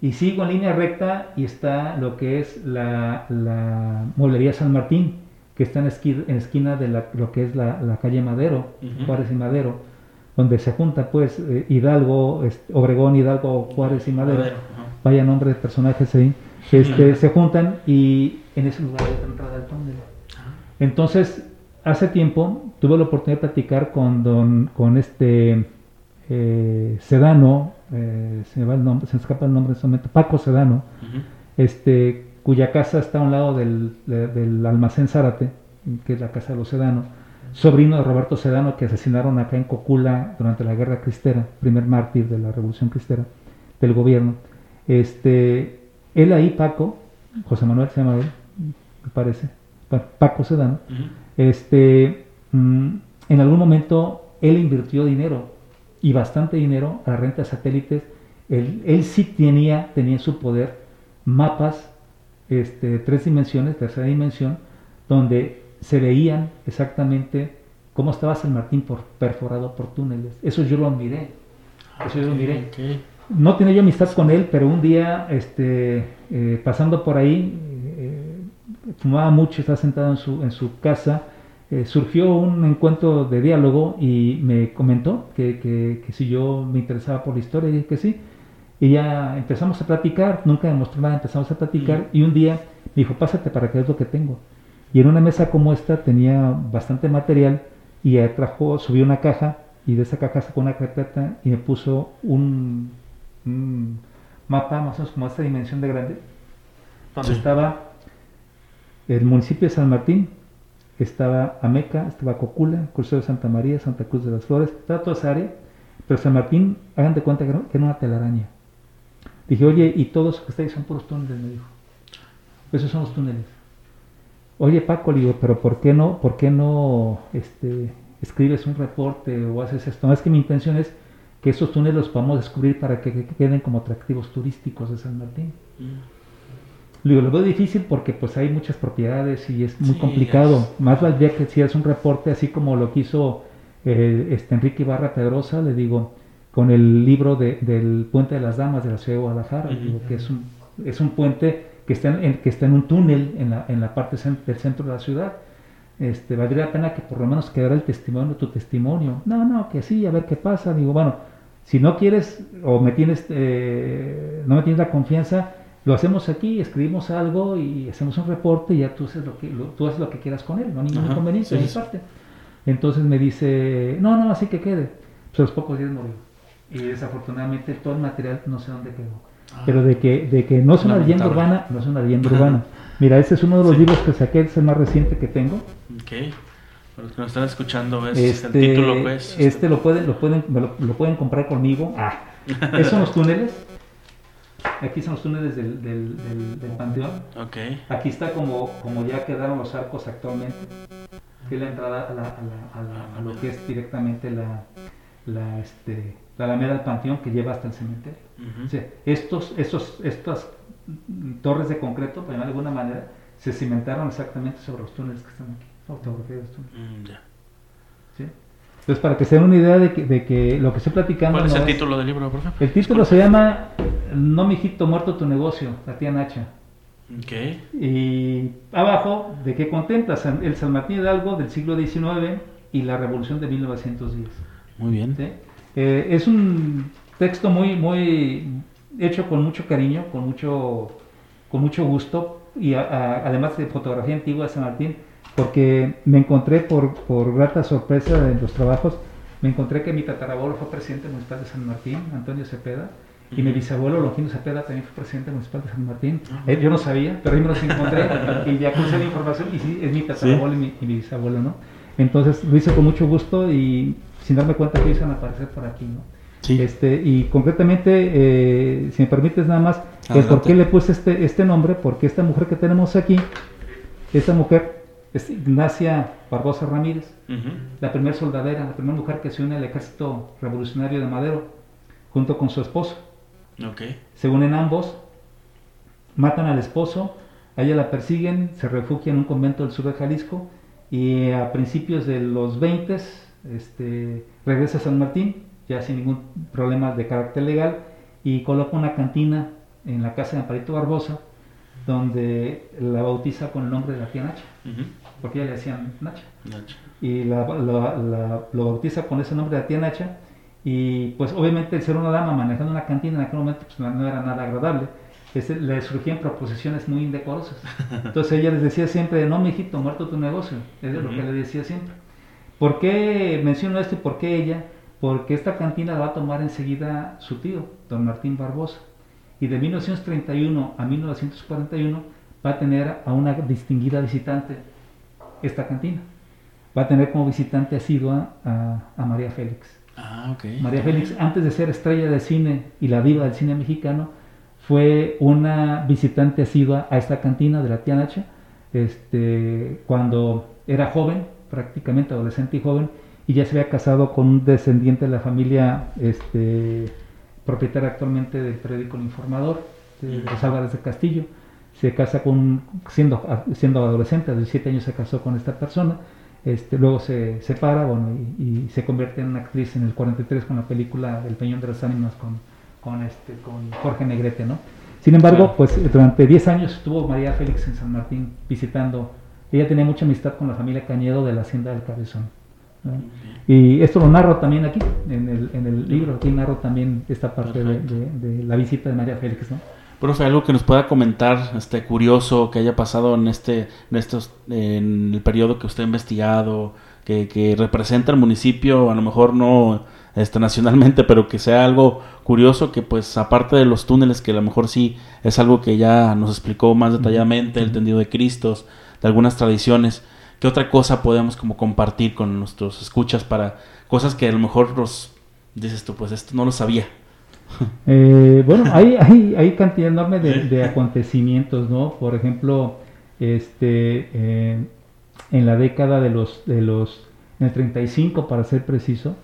Y sigo en línea recta y está lo que es la, la mueblería San Martín, que está en, esquina, en esquina de la, lo que es la, la calle Madero, uh -huh. Juárez y Madero, donde se junta pues eh, Hidalgo, este, Obregón, Hidalgo, Juárez y Madero. Madero uh -huh. Vaya nombre de personajes ahí. Este, uh -huh. Se juntan y en ese lugar hay la entrada del túnel. Entonces, hace tiempo tuve la oportunidad de platicar con don con este eh, Sedano, eh, se me va el nombre, se me escapa el nombre en este momento, Paco Sedano, uh -huh. este, cuya casa está a un lado del, de, del almacén Zárate, que es la casa de los Sedano, sobrino de Roberto Sedano que asesinaron acá en Cocula durante la guerra cristera, primer mártir de la revolución cristera del gobierno. Este, él ahí, Paco, José Manuel se llama él, me parece, Paco Sedano, uh -huh este, mmm, en algún momento él invirtió dinero y bastante dinero a la renta de satélites. Él, él sí tenía, tenía en su poder mapas este, tres dimensiones, tercera dimensión, donde se veían exactamente cómo estaba San Martín por, perforado por túneles. Eso yo lo miré. Eso yo lo miré. No tenía yo amistad con él, pero un día, este, eh, pasando por ahí, fumaba mucho, estaba sentado en su, en su casa, eh, surgió un encuentro de diálogo y me comentó que, que, que, si yo me interesaba por la historia, y dije que sí. Y ya empezamos a platicar, nunca me mostró nada, empezamos a platicar y un día me dijo, pásate para que veas lo que tengo. Y en una mesa como esta tenía bastante material y trajo, subió una caja y de esa caja sacó una carpeta y me puso un, mapa más o menos como esta dimensión de grande, donde estaba el municipio de San Martín, estaba Ameca, estaba Cocula, Crucero de Santa María, Santa Cruz de las Flores, estaba toda esa área, pero San Martín, hagan de cuenta que era una telaraña. Dije, oye, y todos que estáis son puros túneles, me dijo. Esos son los túneles. Oye, Paco, le digo, pero ¿por qué no, por qué no este, escribes un reporte o haces esto? No, es que mi intención es que esos túneles los podamos descubrir para que, queden como atractivos turísticos de San Martín. Mm. Digo, lo veo difícil porque pues hay muchas propiedades y es muy complicado. Más valdría que si es un reporte así como lo quiso eh, este Enrique Ibarra Pedrosa, le digo, con el libro de, del Puente de las Damas de la ciudad de Guadalajara, que es un, es un puente que está en, que está en un túnel en la, en la parte del centro de la ciudad. Este, valdría la pena que por lo menos quedara el testimonio, tu testimonio. No, no, que sí, a ver qué pasa. Digo, bueno, si no quieres o me tienes, eh, no me tienes la confianza, lo hacemos aquí, escribimos algo y hacemos un reporte y ya tú haces lo que, tú haces lo que quieras con él, no hay ningún inconveniente de mi parte. Entonces me dice, no, no, así que quede. Pues a los pocos días murió y desafortunadamente todo el material no sé dónde quedó. Ah. Pero de que, de que no es una leyenda urbana, no es una leyenda urbana. Mira, este es uno de los libros que saqué, es el más reciente que tengo. Ok. Para los que nos están escuchando, ¿ves este, el título? Pues, este lo pueden, lo pueden, lo, pueden comprar conmigo. Ah, [laughs] esos son los túneles. Aquí son los túneles del, del, del, panteón. Okay. Aquí está como, como ya quedaron los arcos actualmente. Aquí la entrada a, la, a, la, a, lo que es directamente la, la, este, la alameda del panteón que lleva hasta el cementerio. estos, estos, estas torres de concreto, por de alguna manera, se cimentaron exactamente sobre los túneles que están aquí. Mm, Entonces, para que se den una idea de que, de que lo que estoy platicando. ¿Cuál es el título del libro, profe? El título se llama No, mijito, muerto tu negocio, la tía Nacha. Okay. Y abajo, ¿de qué contemplas? El San Martín Hidalgo del siglo XIX y la revolución de 1910. Muy bien. ¿Sí? Eh, es un texto muy, muy hecho con mucho cariño, con mucho, con mucho gusto y además de fotografía antigua de San Martín, porque me encontré por, por grata sorpresa en los trabajos, me encontré que mi tatarabuelo fue presidente municipal de San Martín, Antonio Cepeda, y mi bisabuelo Longino Cepeda también fue presidente municipal de San Martín. Eh, yo no sabía, pero ahí me los encontré y ya puse la información y sí, es mi tatarabuelo y, mi, y, mi, bisabuelo, ¿no? Entonces lo hice con mucho gusto y sin darme cuenta que iban a aparecer por aquí, ¿no? Sí. Este, y concretamente, eh, si me permites nada más, ¿por qué le puse este, este nombre? Porque esta mujer que tenemos aquí, esta mujer es Ignacia Barbosa Ramírez, la primera soldadera, la primera mujer que se une al ejército revolucionario de Madero, junto con su esposo. Okay. Se unen ambos, matan al esposo, a ella la persiguen, se refugia en un convento del sur de Jalisco y a principios de los 20 este, regresa a San Martín, ya sin ningún problema de carácter legal, y coloca una cantina en la casa de Amparito Barbosa, donde la bautiza con el nombre de la tía Nacha, porque ella le decían Nacha. Y la, lo bautiza con ese nombre de la tía Nacha, y pues obviamente el ser una dama manejando una cantina en aquel momento pues, no, era nada agradable. le surgían proposiciones muy indecorosas. [laughs] Entonces ella les decía siempre, no, mijito, muerto tu negocio. es lo que le decía siempre. ¿Por qué menciono esto y por qué ella? Porque esta cantina la va a tomar enseguida su tío, don Martín Barbosa. Y de 1931 a 1941 va a tener a una distinguida visitante esta cantina. Va a tener como visitante asidua a, a María Félix. Ah, María Félix, antes de ser estrella de cine y la diva del cine mexicano, fue una visitante asidua a esta cantina de la tía Nacha, este, cuando era joven, prácticamente adolescente y joven, y ya se había casado con un descendiente de la familia este, propietaria actualmente del periódico El Informador, de los Álvarez de Castillo. se casa con, siendo, siendo adolescente, a 17 años se casó con esta persona, este, luego se separa bueno, y, se convierte en una actriz en el 43 con la película El Peñón de las Ánimas con, con, este, con Jorge Negrete, ¿no? Sin embargo, pues durante 10 años estuvo María Félix en San Martín visitando, ella tenía mucha amistad con la familia Cañedo de la Hacienda del Cabezón. Y esto lo narro también aquí, en el, en el libro, aquí narro también esta parte de, de, la visita de María Félix, ¿no? Profe, algo que nos pueda comentar, este curioso que haya pasado en este, en estos, en el periodo que usted ha investigado, que, que representa el municipio, a lo mejor no este, nacionalmente, pero que sea algo curioso, que pues aparte de los túneles, que a lo mejor sí es algo que ya nos explicó más detalladamente, el tendido de Cristos, de algunas tradiciones, ¿qué otra cosa podemos como compartir con nuestros escuchas para cosas que a lo mejor nos dices tú, pues esto no lo sabía? [laughs] Eh, bueno, [laughs] hay, hay, hay, cantidad enorme de, acontecimientos, ¿no? Por ejemplo, este, eh, en la década de los, de los, en el 35 para ser preciso,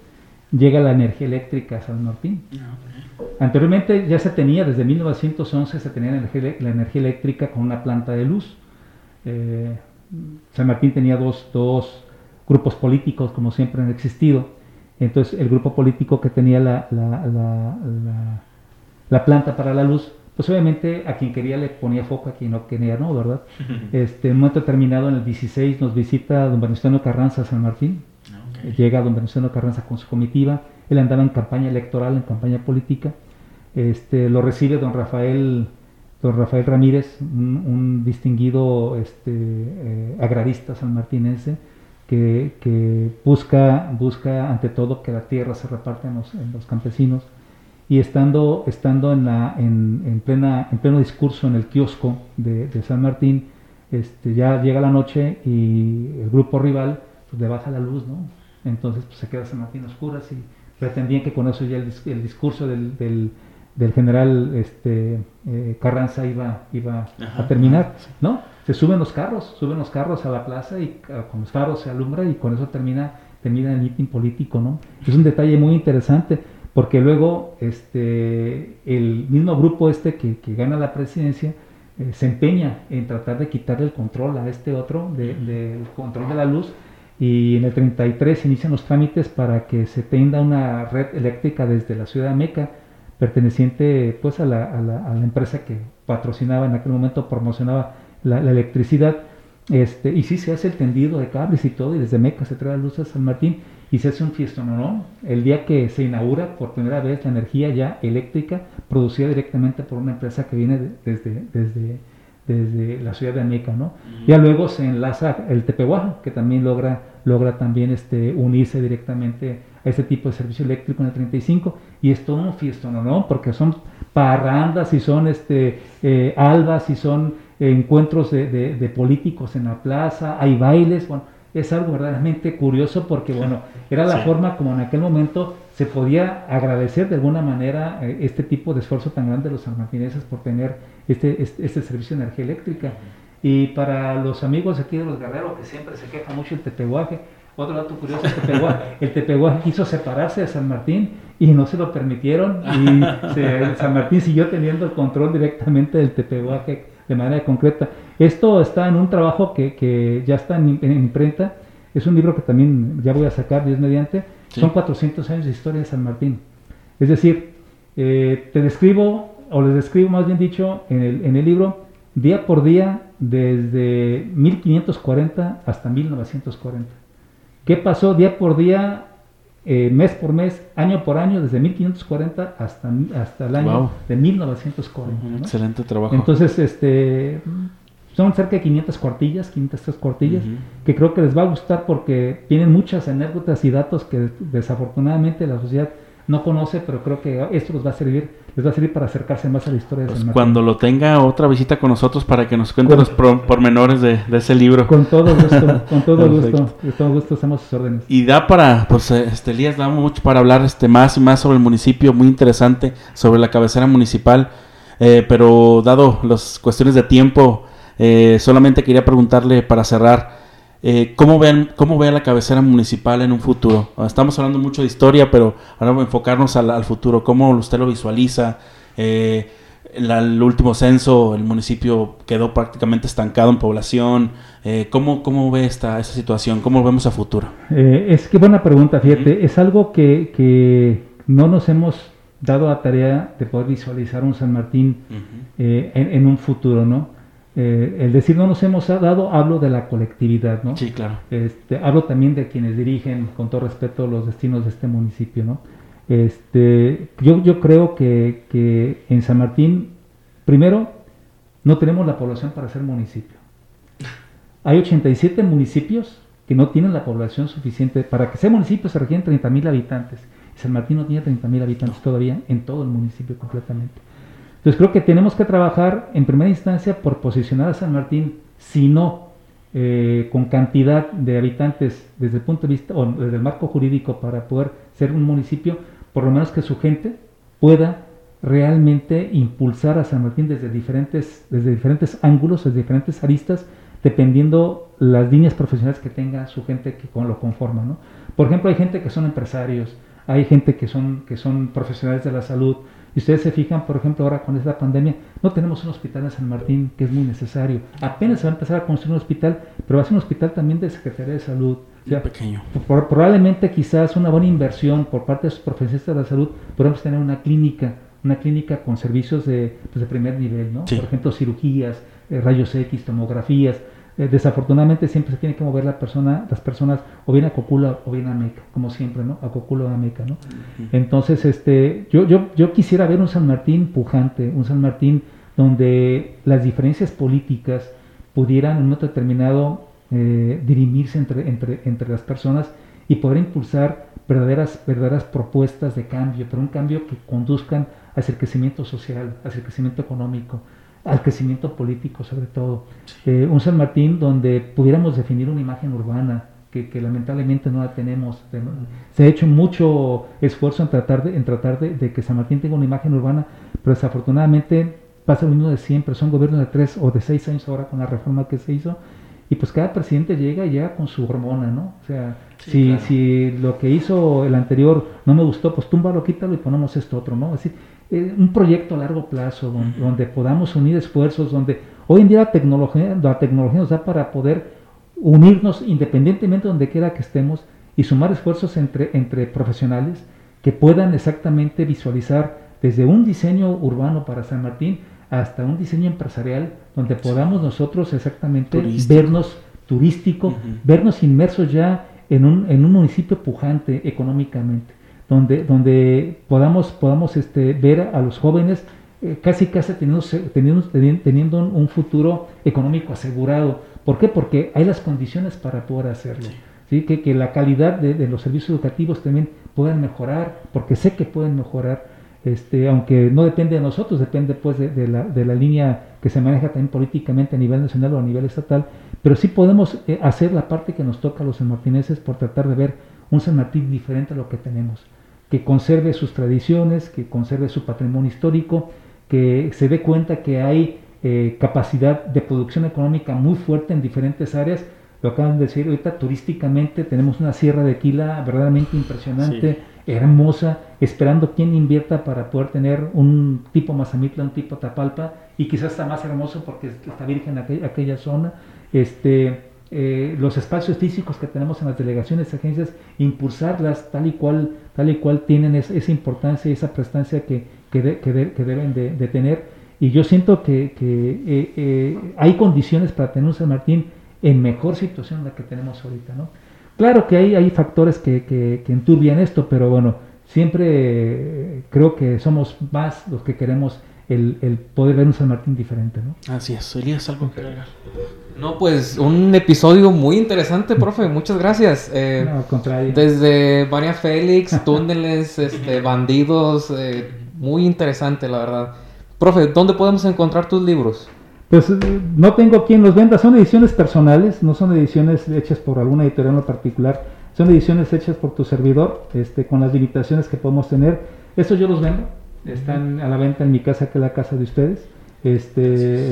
llega la energía eléctrica a San Martín. Ah, Anteriormente ya se tenía, desde 1911 se tenía la energía, la energía eléctrica con una planta de luz. Eh, San Martín tenía dos, dos grupos políticos, como siempre han existido entonces el grupo político que tenía la, la, planta para la luz, pues obviamente a quien quería le ponía foco, a quien no quería no, ¿verdad? [laughs] Este, en un momento terminado, en el 16, nos visita don Venustiano Carranza San Martín. Llega don Venustiano Carranza con su comitiva. Él andaba en campaña electoral, en campaña política. Este, lo recibe don Rafael, don Rafael Ramírez, un, distinguido este, eh, agrarista sanmartinense que, busca, busca ante todo que la tierra se reparte en los, campesinos y estando, estando en, la, en, plena, en pleno discurso en el kiosco de, San Martín, este, ya llega la noche y el grupo rival pues, le baja la luz, ¿no? Entonces pues, se queda San Martín a oscuras y pretendían que con eso ya el, discurso del, general este, eh, Carranza iba, iba a terminar, ¿no? se suben los carros, suben los carros a la plaza y ah, con los faros se alumbra y con eso termina, termina el mitin político, ¿no? Es un detalle muy interesante porque luego este, el mismo grupo este que, gana la presidencia eh, se empeña en tratar de quitarle el control a este otro del control de la luz y en el 33 se inician los trámites para que se tenga una red eléctrica desde la ciudad de Meca perteneciente pues a la, a la, a la empresa que patrocinaba en aquel momento, promocionaba la, electricidad. Este, y sí se hace el tendido de cables y todo, y desde Meca se trae la luz a San Martín y se hace un fiestón, ¿no? El día que se inaugura por primera vez la energía ya eléctrica producida directamente por una empresa que viene desde, desde, desde la ciudad de Meca, ¿no? Ya luego se enlaza el Tepehuaja, que también logra, logra también este, unirse directamente este tipo de servicio eléctrico en el 35 y es todo un fiestón, ¿no? Porque son parrandas y son este, eh, albas y son encuentros de, políticos en la plaza, hay bailes, bueno, es algo verdaderamente curioso porque, bueno, era la forma como en aquel momento se podía agradecer de alguna manera eh, este tipo de esfuerzo tan grande de los sanmartineses por tener este, este, este, servicio de energía eléctrica. Y para los amigos aquí de los guerreros, que siempre se queja mucho el tepehuaje, otro dato curioso, el tepehuaje, el tepehuaje quiso separarse de San Martín y no se lo permitieron y [laughs] San Martín siguió teniendo el control directamente del tepehuaje de manera concreta. Esto está en un trabajo que, que ya está en, imprenta, es un libro que también ya voy a sacar, Dios mediante, son 400 años de historia de San Martín. Es decir, eh, te describo, o les describo más bien dicho, en el, en el libro, día por día, desde 1540 hasta 1940. ¿Qué pasó día por día eh, mes por mes, año por año, desde 1540 hasta, hasta el año de 1940. Excelente trabajo. Entonces, este, son cerca de 500 cuartillas, 503 cuartillas, que creo que les va a gustar porque tienen muchas anécdotas y datos que desafortunadamente la sociedad no conoce, pero creo que esto les va a servir, les va a servir para acercarse más a la historia de pues Cuando lo tenga otra visita con nosotros para que nos cuente los pormenores de, ese libro. Con todo gusto, con [laughs] todo gusto, con todo gusto hacemos sus órdenes. Y da para, pues eh, este Elías, da mucho para hablar este más y más sobre el municipio, muy interesante, sobre la cabecera municipal, eh, pero dado las cuestiones de tiempo, eh, solamente quería preguntarle para cerrar, eh, ¿cómo, ven, ¿Cómo ve la cabecera municipal en un futuro? Estamos hablando mucho de historia, pero ahora vamos a enfocarnos al, futuro. ¿Cómo usted lo visualiza? Eh, el, último censo, el municipio quedó prácticamente estancado en población. Eh, ¿cómo, ¿Cómo ve esta, esta situación? ¿Cómo lo vemos a futuro? Eh, es que buena pregunta, fíjate. Es algo que, que, no nos hemos dado la tarea de poder visualizar un San Martín eh, en, un futuro, ¿no? El decir no nos hemos dado, hablo de la colectividad, ¿no? Sí, claro. Este, hablo también de quienes dirigen, con todo respeto, los destinos de este municipio, ¿no? Este, yo, yo creo que, que en San Martín, primero, no tenemos la población para ser municipio. Hay 87 municipios que no tienen la población suficiente. Para que sea municipio se requieren 30 mil habitantes. San Martín no tiene 30 mil habitantes todavía en todo el municipio completamente. Entonces creo que tenemos que trabajar en primera instancia por posicionar a San Martín, si no eh, con cantidad de habitantes desde el punto de vista, o desde el marco jurídico para poder ser un municipio, por lo menos que su gente pueda realmente impulsar a San Martín desde diferentes, desde diferentes ángulos, desde diferentes aristas, dependiendo las líneas profesionales que tenga su gente que lo conforma. ¿no? Por ejemplo, hay gente que son empresarios, hay gente que son, que son profesionales de la salud. Y ustedes se fijan, por ejemplo, ahora con esta pandemia, no tenemos un hospital en San Martín, que es muy necesario. Apenas se va a empezar a construir un hospital, pero va a ser un hospital también de Secretaría de Salud pequeño. probablemente quizás una buena inversión por parte de los profesionistas de la salud, podemos tener una clínica, una clínica con servicios de, pues, de primer nivel, ¿no? Por ejemplo, cirugías, eh, rayos X, tomografías. Eh, desafortunadamente siempre se tiene que mover la persona, las personas o bien a Cocula o bien a Meca, como siempre, ¿no? A Cocula o a Meca, ¿no? Entonces, este, yo, yo, yo quisiera ver un San Martín pujante, un San Martín donde las diferencias políticas pudieran en un momento determinado eh, dirimirse entre, entre, entre las personas y poder impulsar verdaderas, verdaderas propuestas de cambio, pero un cambio que conduzcan hacia el crecimiento social, hacia el crecimiento económico, al crecimiento político sobre todo. Eh, un San Martín donde pudiéramos definir una imagen urbana, que, lamentablemente no la tenemos. Se ha hecho mucho esfuerzo en tratar, de, en tratar de, de, que San Martín tenga una imagen urbana, pero desafortunadamente pasa lo mismo de siempre. Son gobiernos de tres o de seis años ahora con la reforma que se hizo y pues cada presidente llega y llega con su hormona, ¿no? O sea, si, si lo que hizo el anterior no me gustó, pues túmbalo, quítalo y ponemos esto otro, ¿no? Es decir, eh, un proyecto a largo plazo donde, podamos unir esfuerzos, donde hoy en día la tecnología, la tecnología nos da para poder unirnos independientemente de donde quiera que estemos y sumar esfuerzos entre, entre profesionales que puedan exactamente visualizar desde un diseño urbano para San Martín hasta un diseño empresarial donde podamos nosotros exactamente vernos turístico, vernos inmersos ya en un, en un municipio pujante económicamente, donde, donde podamos, podamos este, ver a los jóvenes eh, casi casi teniendo, teniendo, teniendo un, futuro económico asegurado. ¿Por qué? Porque hay las condiciones para poder hacerlo. Sí. Que, que, la calidad de, de, los servicios educativos también puedan mejorar, porque sé que pueden mejorar este, aunque no depende de nosotros, depende pues de, la, de, la, línea que se maneja también políticamente a nivel nacional o a nivel estatal, pero sí podemos eh, hacer la parte que nos toca a los sanmartineses por tratar de ver un San Martín diferente a lo que tenemos, que conserve sus tradiciones, que conserve su patrimonio histórico, que se dé cuenta que hay eh, capacidad de producción económica muy fuerte en diferentes áreas, lo acaban de decir ahorita turísticamente tenemos una sierra de Quila verdaderamente impresionante hermosa, esperando quien invierta para poder tener un tipo Mazamitla, un tipo Tapalpa, y quizás está más hermoso porque está virgen aquella, aquella zona. Este, eh, los espacios físicos que tenemos en las delegaciones, agencias, impulsarlas tal y cual, tal y cual tienen esa importancia y esa prestancia que, que, deben de, tener. Y yo siento que, eh, eh, hay condiciones para tener un San Martín en mejor situación de la que tenemos ahorita, ¿no? Claro que hay, hay factores que, que, enturbian esto, pero bueno, siempre eh, creo que somos más los que queremos el, el, poder ver un San Martín diferente, ¿no? Así es, Elías, algo que agregar. No, pues un episodio muy interesante, profe, muchas gracias. Eh, [laughs] no, al contrario. Desde María Félix, túneles, [laughs] este, bandidos, eh, muy interesante, la verdad. Profe, ¿dónde podemos encontrar tus libros? Pues eh, no tengo quien los venda, son ediciones personales, no son ediciones hechas por alguna editorial en particular, son ediciones hechas por tu servidor, este, con las limitaciones que podemos tener. Estos yo los vendo, están a la venta en mi casa, que es la casa de ustedes. Este,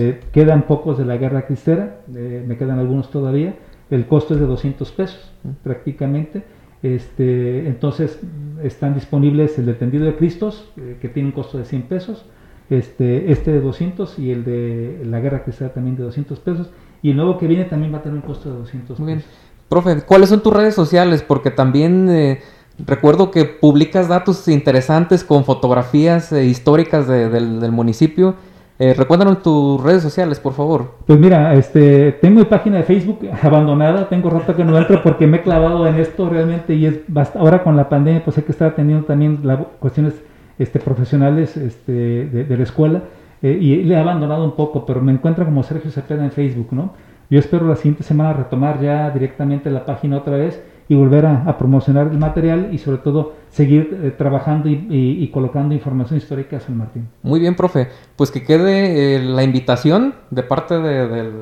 eh, quedan pocos de la guerra cristera, eh, me quedan algunos todavía. El costo es de 200 pesos prácticamente. Este, entonces están disponibles el de tendido de Cristos, que tiene un costo de 100 pesos este, este de 200 y el de la guerra sea también de 200 pesos. Y el nuevo que viene también va a tener un costo de 200 Muy bien. pesos. Profe, ¿cuáles son tus redes sociales? Porque también eh, recuerdo que publicas datos interesantes con fotografías eh, históricas de- del, del municipio. Eh, recuérdanos tus redes sociales, por favor. Pues mira, este, tengo mi página de Facebook [laughs] abandonada, tengo rato que no entro porque me he clavado en esto realmente y es bast- ahora con la pandemia pues hay que estar teniendo también la- cuestiones este, profesionales este, de, de la escuela eh, y le he abandonado un poco, pero me encuentro como Sergio Cepeda en Facebook, ¿no? Yo espero la siguiente semana retomar ya directamente la página otra vez y volver a, a promocionar el material y sobre todo seguir eh, trabajando y, y- y colocando información histórica a San Martín. Muy bien, profe. Pues que quede eh, la invitación de parte de- del,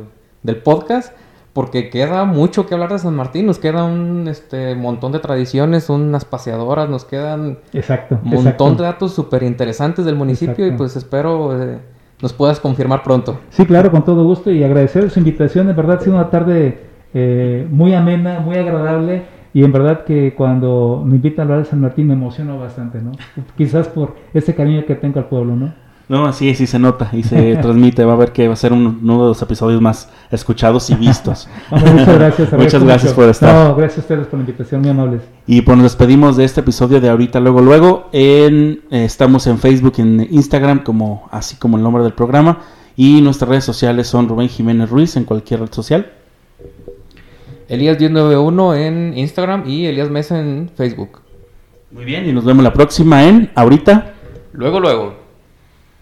del podcast, porque queda mucho que hablar de San Martín. Nos queda un este, montón de tradiciones, unas paseadoras, nos quedan Exacto. un montón exacto. de datos súper interesantes del municipio y pues espero eh, nos puedas confirmar pronto. Sí, claro, con todo gusto y agradecer su invitación. De verdad ha sido una tarde eh, muy amena, muy agradable y en verdad que cuando me invitan a hablar de San Martín me emociono bastante, ¿no? Quizás por ese cariño que tengo al pueblo, ¿no? No, sí, sí se nota y se [laughs] transmite. Va a ver que va a ser un- uno de los episodios más escuchados y vistos. [laughs] Hombre, muchas gracias. Muchas gracias por estar. No, gracias a ustedes por la invitación, muy amables. Y pues nos despedimos de este episodio de ahorita, luego, luego. En, eh, estamos en Facebook, en Instagram, como así como el nombre del programa. Y nuestras redes sociales son Rubén Jiménez Ruiz en cualquier red social. Elías 1091 en Instagram y Elías Mesa en Facebook. Muy bien, y nos vemos la próxima en ahorita. Luego, luego.